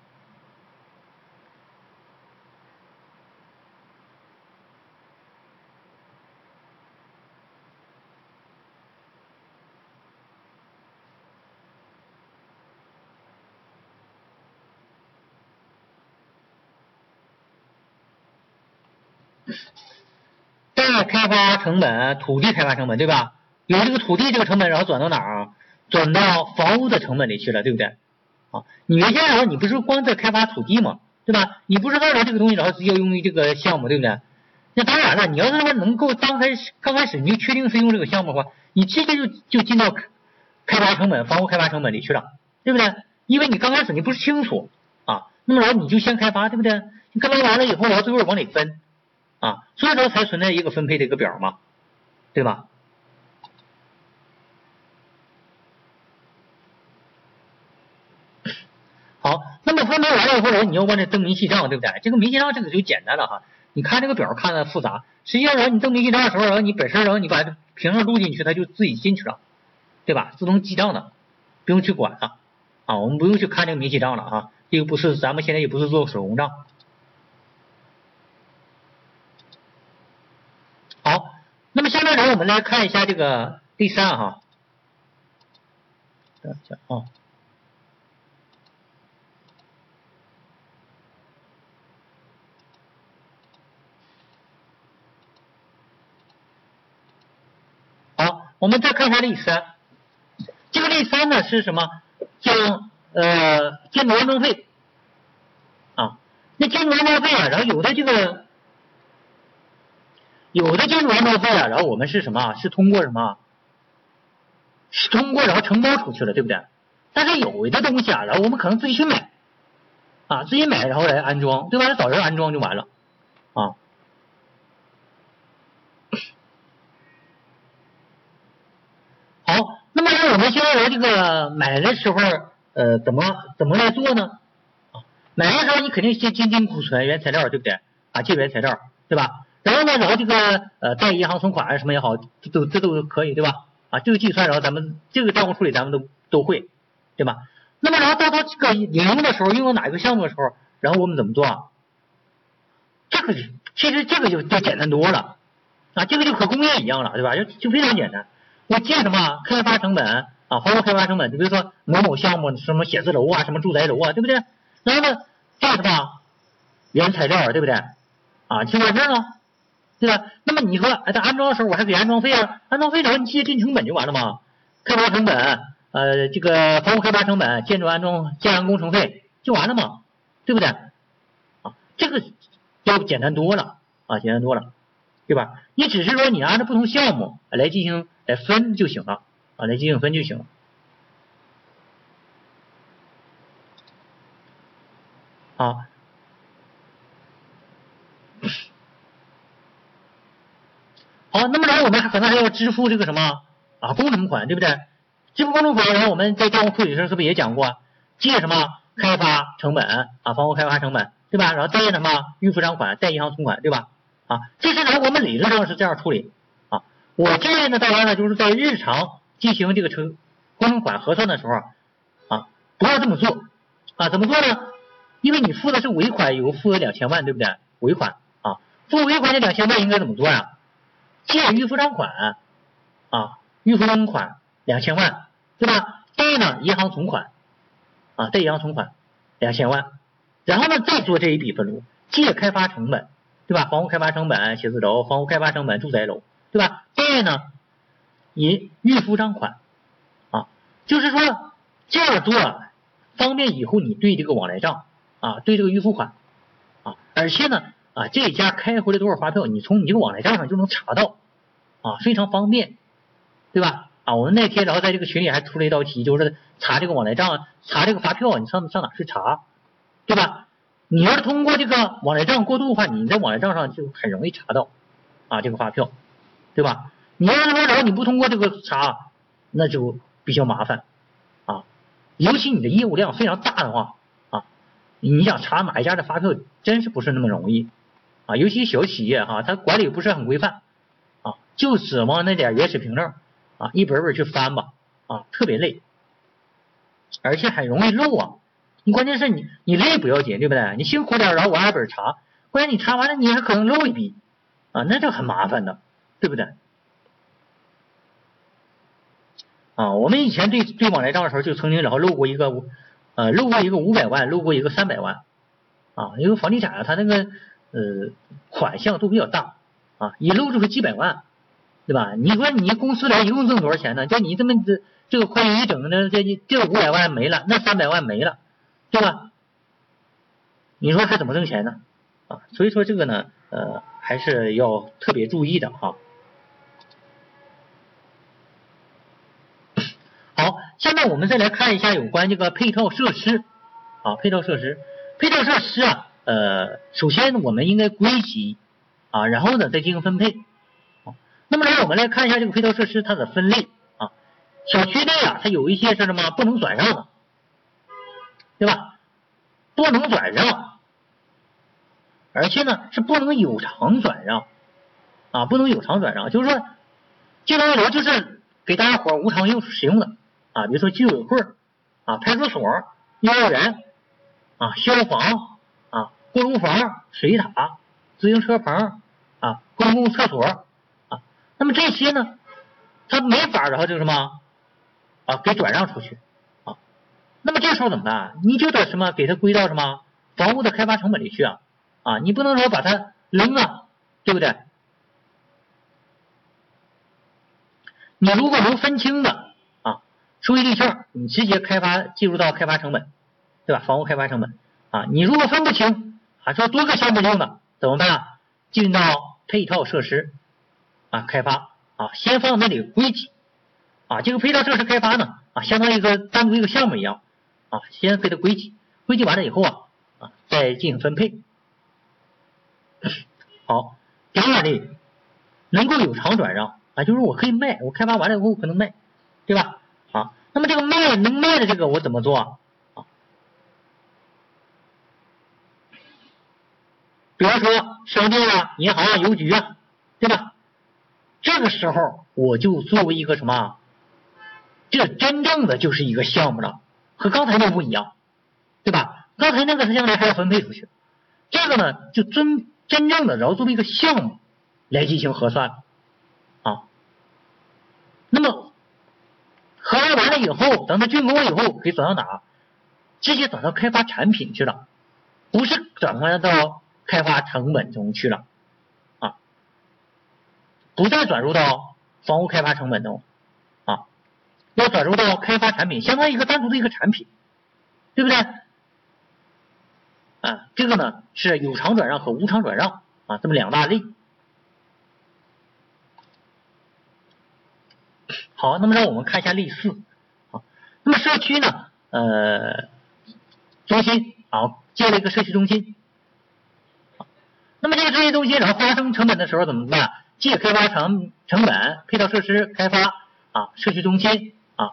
开发成本，土地开发成本，对吧？有这个土地这个成本，然后转到哪儿？转到房屋的成本里去了，对不对？啊，你原先说你不是光在开发土地嘛，对吧？你不是按照这个东西然后要用于这个项目，对不对？那当然了，你要是说能够刚开始刚开始你就确定是用这个项目的话，你直接就就进到开发成本、房屋开发成本里去了，对不对？因为你刚开始你不是清楚啊，那么然后你就先开发，对不对？你开发完了以后，然后最后往里分。啊，所以说才存在一个分配的一个表嘛，对吧？好，那么分配完了以后，你要往这登明细账，对不对？这个明细账这个就简单了哈。你看这个表看的复杂，实际上然后你登明细账的时候，然后你本身然后你把凭证录进去，它就自己进去了，对吧？自动记账的，不用去管了啊。我们不用去看这个明细账了啊，这个不是咱们现在也不是做手工账。好，那么下面呢，我们来看一下这个第三哈，等一下啊，好，我们再看一下例三，这个例三呢是什么？将呃建筑安装费啊，那建筑安装费啊，然后有的这个。有的就是安装费啊，然后我们是什么？是通过什么？是通过然后承包出去了，对不对？但是有的东西啊，然后我们可能自己去买啊，自己买然后来安装，对吧？找人安装就完了啊。好，那么我们现在这个买的时候，呃，怎么怎么来做呢？买的时候你肯定先进进库存原材料，对不对？啊，借原材料，对吧？然后呢，然后这个呃贷银行存款什么也好，这都这都可以对吧？啊，这个计算然后咱们这个账务处理咱们都都会，对吧？那么然后到到这个引用的时候，用到哪一个项目的时候，然后我们怎么做？啊？这个其实这个就就简单多了啊，这个就和工业一样了，对吧？就就非常简单。我建什么开发成本啊，房屋开发成本，你比如说某某项目什么写字楼啊，什么住宅楼啊，对不对？然后呢，借什么原材料，对不对？啊，就到这了。对吧？那么你说，哎，在安装的时候我还给安装费啊？安装费的话，你直接进成本就完了嘛？开发成本，呃，这个房屋开发成本、建筑安装、建安工程费就完了嘛？对不对？啊，这个要简单多了啊，简单多了，对吧？你只是说你按照不同项目来进行来分就行了啊，来进行分就行了。啊。好，那么然后我们可能还要支付这个什么啊工程款，对不对？支付工程款，然后我们在账务处理时候是不是也讲过？借什么开发成本啊，房屋开发成本，对吧？然后贷什么预付账款，贷银行存款，对吧？啊，这是呢我们理论上是这样处理啊。我建议呢大家呢就是在日常进行这个成工程款核算的时候啊，不要这么做啊。怎么做呢？因为你付的是尾款，有付额两千万，对不对？尾款啊，付尾款这两千万应该怎么做呀？借预付账款啊，预付账款两千万，对吧？贷呢银行存款啊，贷银行存款两千万，然后呢再做这一笔分录，借开发成本，对吧？房屋开发成本写字楼，房屋开发成本住宅楼，对吧？贷呢银预付账款啊，就是说这样做方便以后你对这个往来账啊，对这个预付款啊，而且呢。啊，这家开回来多少发票，你从你这个往来账上就能查到，啊，非常方便，对吧？啊，我们那天然后在这个群里还出了一道题，就是查这个往来账，查这个发票，你上上哪去查，对吧？你要是通过这个往来账过渡的话，你在往来账上就很容易查到，啊，这个发票，对吧？你要是说然后你不通过这个查，那就比较麻烦，啊，尤其你的业务量非常大的话，啊，你想查哪一家的发票，真是不是那么容易。啊，尤其小企业哈，它管理不是很规范啊，就指望那点原始凭证啊，一本本去翻吧啊，特别累，而且很容易漏啊。你关键是你你累不要紧，对不对？你辛苦点，然后我按本查，关键你查完了你还可能漏一笔啊，那就很麻烦的，对不对？啊，我们以前对对往来账的时候，就曾经然后漏过一个呃漏过一个五百万，漏过一个三百万啊，因为房地产啊，它那个呃款项都比较大啊，一漏就是几百万，对吧？你说你公司来一共挣多少钱呢？叫你这么这这个会计一整呢，这这五百万没了，那三百万没了，对吧？你说还怎么挣钱呢？啊，所以说这个呢，呃，还是要特别注意的哈。好，下面我们再来看一下有关这个配套设施啊，配套设施，配套设施啊，呃，首先我们应该归集啊，然后呢再进行分配。那么来我们来看一下这个配套设施它的分类啊，小区内啊它有一些是什么不能转让的，对吧？不能转让，而且呢是不能有偿转让啊，不能有偿转让，就是说，这种楼就是给大家伙无偿用使用的。啊，比如说居委会啊、派出所、幼儿园啊、消防、锅炉房、水塔、自行车棚啊、公共厕所啊，那么这些呢，他没法然后就什么啊给转让出去啊，那么这时候怎么办？你就得什么给他归到什么房屋的开发成本里去啊啊，你不能说把它扔了，对不对？你如果能分清的啊。收益率项，你直接开发计入到开发成本，对吧？房屋开发成本啊，你如果分不清，还说多个项目用的怎么办啊？进到配套设施啊开发啊，先放那里归集啊，这个配套设施开发呢啊，相当于一个单独一个项目一样啊，先给它归集，归集完了以后啊啊，再进行分配。好，第二类能够有偿转让啊，就是我可以卖，我开发完了以后可能卖，对吧？啊，那么这个卖能卖的这个我怎么做？比方说商店啊、银行啊、邮局啊，对吧？这个时候我就作为一个什么？这真正的就是一个项目了，和刚才那不一样，对吧？刚才那个是将来还要分配出去，这个呢就真真正的然后作为一个项目来进行核算啊。那么。核算完了以后，等它竣工了以后，可以转到哪？直接转到开发产品去了，不是转换到开发成本中去了啊，不再转入到房屋开发成本中啊，要转入到开发产品，相当于一个单独的一个产品，对不对？啊，这个呢是有偿转让和无偿转让啊，这么两大类。好，那么让我们看一下类似啊。那么社区呢，呃，中心啊，建了一个社区中心。那么这个社区中心然后发生成本的时候怎么办？借开发成成本，配套设施开发啊，社区中心啊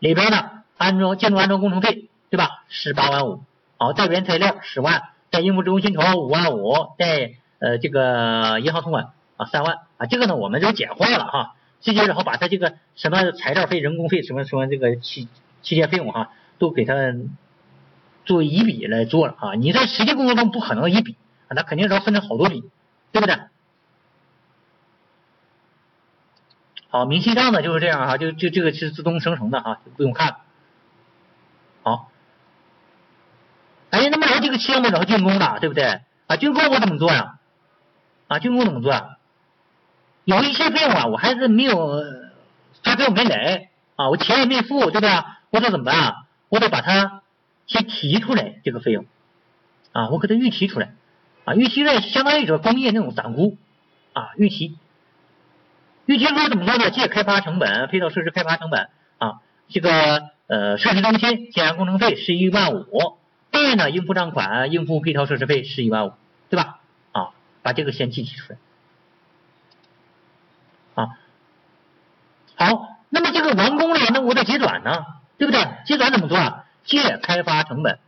里边呢安装建筑安装工程费对吧？十八万五。好，带原材料十万，带应付中心头五万五，带呃这个银行存款啊三万啊，这个呢我们就简化了哈。直接然后把它这个什么材料费、人工费、什么什么这个期期间费用哈，都给他做一笔来做了啊！你在实际工作中不可能一笔，那肯定是要分成好多笔，对不对？好，明细账呢就是这样哈，就就这个是自动生成的哈，就不用看。好，哎，那么然后这个项目然后竣工了，对不对？啊，竣工我怎么做呀？啊，竣工怎么做啊？有一些费用啊，我还是没有发票没来啊，我钱也没付，对吧？我得怎么办啊？我得把它先提出来，这个费用啊，我给它预提出来啊，预期呢相当于说工业那种暂估啊，预期，预期说怎么说呢？借开发成本、配套设施开发成本啊，这个呃设施中心建安工程费十一万五，贷呢应付账款、应付配套设施费十一万五，对吧？啊，把这个先记提出来。啊，好，那么这个完工了，那我得结转呢，对不对？结转怎么做啊？借开发成本，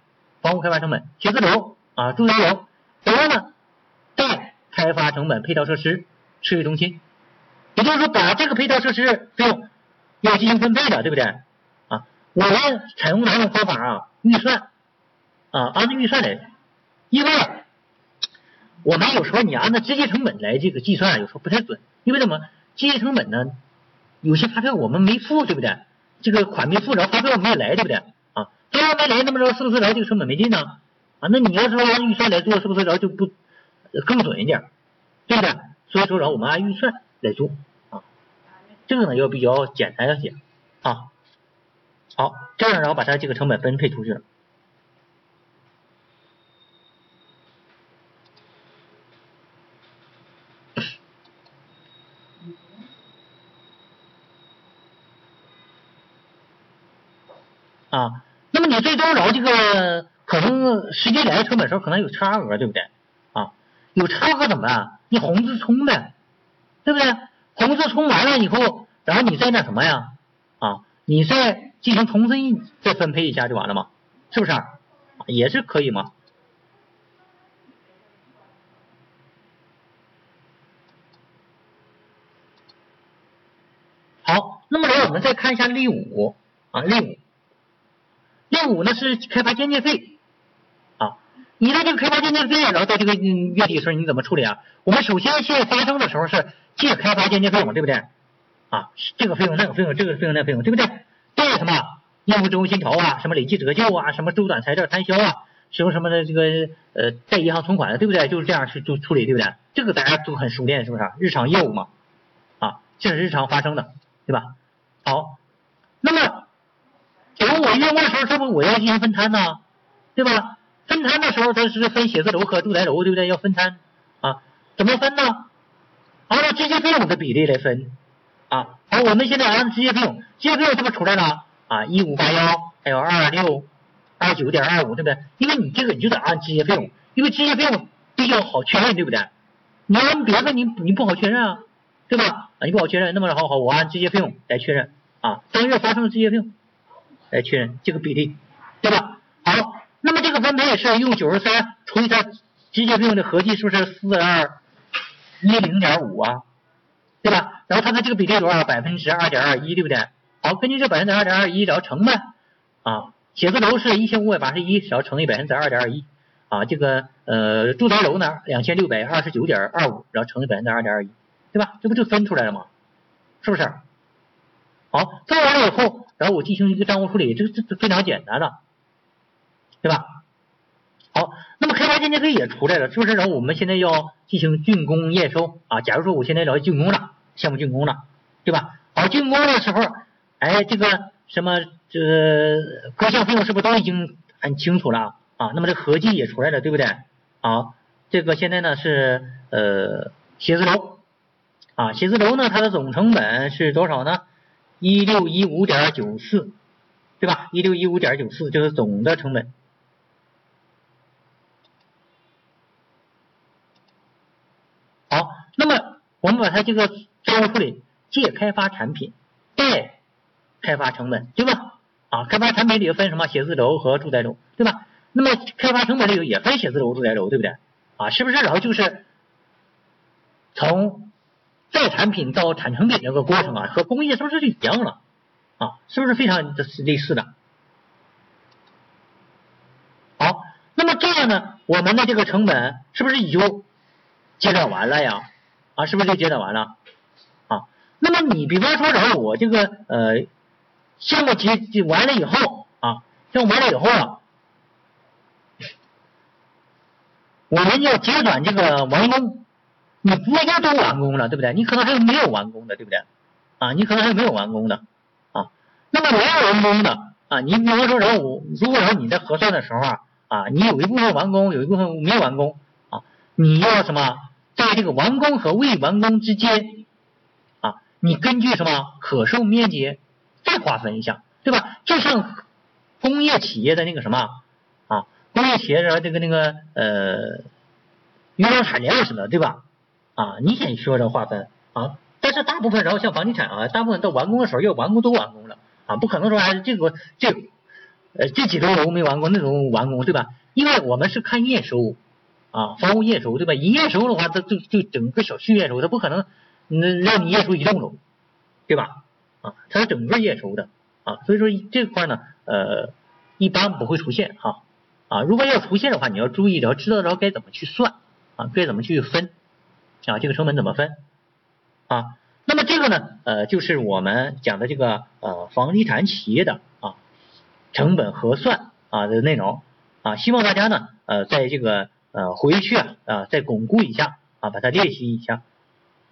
房屋开发成本，写字楼啊，住宅楼，然后呢，再开发成本、配套设施、事业中心，也就是说把这个配套设施费用要进行分配的，对不对？啊，我们采用哪种方法啊？预算啊，按照预算来，因为我们有时候你按照直接成本来这个计算，有时候不太准，因为什么？直接成本呢，有些发票我们没付，对不对？这个款没付，着发票没来，对不对？啊，发票没来，那么着是不是然后这个成本没进呢？啊，那你要是按预算来做，是不是然后就不更准一点，对不对？所以说，然后我们按预算来做啊，这个呢要比较简单一些啊。好，这样然后把它这个成本分配出去了。啊，那么你最终然后这个可能实际来的成本时候可能有差额，对不对？啊，有差额怎么办？你红字冲呗，对不对？红字冲完了以后，然后你再那什么呀？啊，你再进行重新再分配一下就完了嘛，是不是？也是可以嘛。好，那么来我们再看一下例五啊，例五。例五呢是开发间接费，你的这个开发间接费，然后到这个月底的时候你怎么处理啊？我们首先现在发生的时候是借开发间接费用，对不对？啊，这个费用那个费用，这个费用那个费用，对不对？对什么业务执行协调啊，什么累计折旧啊，什么周转材料摊销啊，什么什么的这个呃贷银行存款的，对不对？就是这样去做处理，对不对？这个大家都很熟练，是不是？日常业务嘛，啊，这是日常发生的，对吧？好，那么。等我月末的时候，是不是我要进行分摊呢？对吧？分摊的时候，它是分写字楼和住宅楼，对不对？要分摊啊？怎么分呢？按照直接费用的比例来分啊。好，我们现在按直接费用，直接费用是不是出来了啊？一五八幺，还有二六二九点二五，对不对？因为你这个你就得按直接费用，因为直接费用比较好确认，对不对？你按别的你你不好确认啊，对吧？啊，你不好确认，那么好好，我按直接费用来确认啊，当月发生的直接费用。来确认这个比例，对吧？好，那么这个分配是用九十三除以它直接费用的合计，是不是四二一零点五啊？对吧？然后它的这个比例多少？百分之二点二一，对不对？好，根据这百分之二点二一，然后乘呗啊。写字楼是一千五百八十一，然后乘以百分之二点二一啊。这个呃住宅楼呢，两千六百二十九点二五，然后乘以百分之二点二一，对吧？这不就分出来了吗？是不是？好，分完了以后。然后我进行一个账务处理，这个这非常简单的，对吧？好，那么开发间接费也出来了，是不是？然后我们现在要进行竣工验收啊。假如说我现在要竣工了，项目竣工了，对吧？好，竣工的时候，哎，这个什么这各项费用是不是都已经很清楚了啊？那么这合计也出来了，对不对？好，这个现在呢是呃写字楼啊，写字楼呢它的总成本是多少呢？一六一五点九四，对吧？一六一五点九四就是总的成本。好，那么我们把它这个账务处理，借开发产品，贷开发成本，对吧？啊，开发产品里分什么？写字楼和住宅楼，对吧？那么开发成本里头也分写字楼、住宅楼，对不对？啊，是不是？然后就是从。在产品到产成品这个过程啊，和工业是不是就一样了啊？是不是非常的类似的？好，那么这样呢，我们的这个成本是不是也就结算完了呀？啊，是不是就结算完了？啊，那么你比方说，然后我这个呃项目结完了以后啊，项目完了以后啊，我们要结转这个完工。你不一定都完工了，对不对？你可能还有没有完工的，对不对？啊，你可能还有没有完工的啊。那么没有完工的啊，你比方说，然后我如果说你在核算的时候啊，啊，你有一部分完工，有一部分没有完工啊，你要什么，在这个完工和未完工之间啊，你根据什么可售面积再划分一下，对吧？就像工业企业的那个什么啊，工业企业的这个那个呃，原料产量似的，对吧？啊，你先说这划分啊，但是大部分然后像房地产啊，大部分到完工的时候要完工都完工了啊，不可能说还是这个这呃这几栋楼没完工，那种完工对吧？因为我们是看验收啊，房屋验收对吧？一验收的话，它就就整个小区验收，它不可能那让你验收一栋楼，对吧？啊，它是整个验收的啊，所以说这块呢，呃，一般不会出现哈啊，如果要出现的话，你要注意，要知道着该怎么去算啊，该怎么去分啊，这个成本怎么分啊？那么这个呢，呃，就是我们讲的这个呃房地产企业的啊成本核算啊的内容啊，希望大家呢呃在这个呃回去啊啊再巩固一下啊，把它练习一下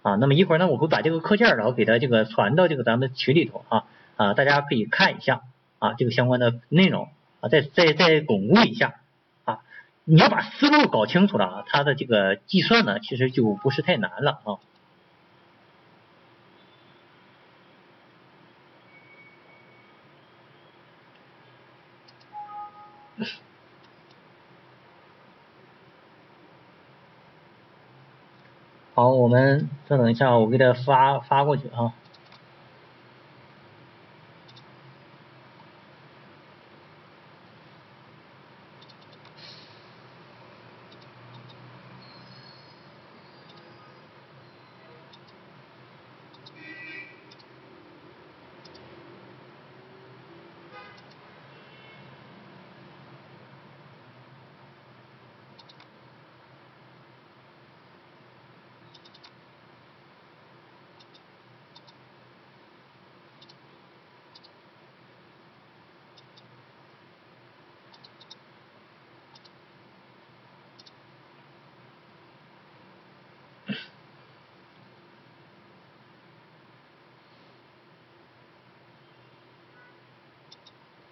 啊。那么一会儿呢，我会把这个课件然后给它这个传到这个咱们群里头啊啊，大家可以看一下啊这个相关的内容啊，再再再巩固一下啊。你要把思路搞清楚了啊，它的这个计算呢其实就不是太难了啊。好，我们稍等一下，我给他发发过去啊。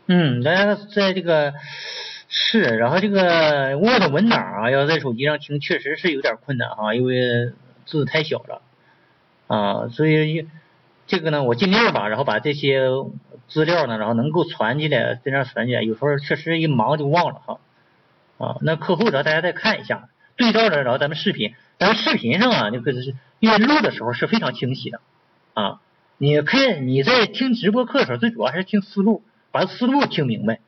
嗯，大家在这个是，然后这个 Word 文档啊，要在手机上听，确实是有点困难哈，因为字太小了啊，所以这个呢，我尽量吧，然后把这些资料呢，然后能够传进来，在那传进来，有时候确实一忙就忘了哈啊，那课后然后大家再看一下，对照着，然后咱们视频，咱们视频上啊，那个是因为录的时候是非常清晰的啊，你看你在听直播课的时候，最主要还是听思路。把思路听明白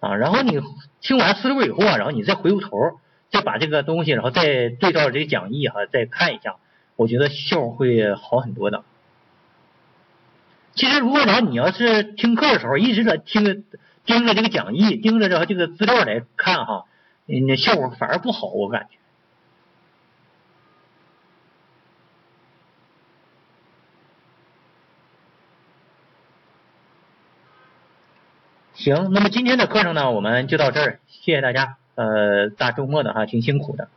啊，然后你听完思路以后啊，然后你再回过头，再把这个东西，然后再对照这个讲义哈，再看一下，我觉得效果会好很多的。其实如果然后你要是听课的时候一直在听盯着这个讲义，盯着这个这个资料来看哈，那效果反而不好，我感觉。行，那么今天的课程呢，我们就到这儿，谢谢大家。呃，大周末的哈，挺辛苦的。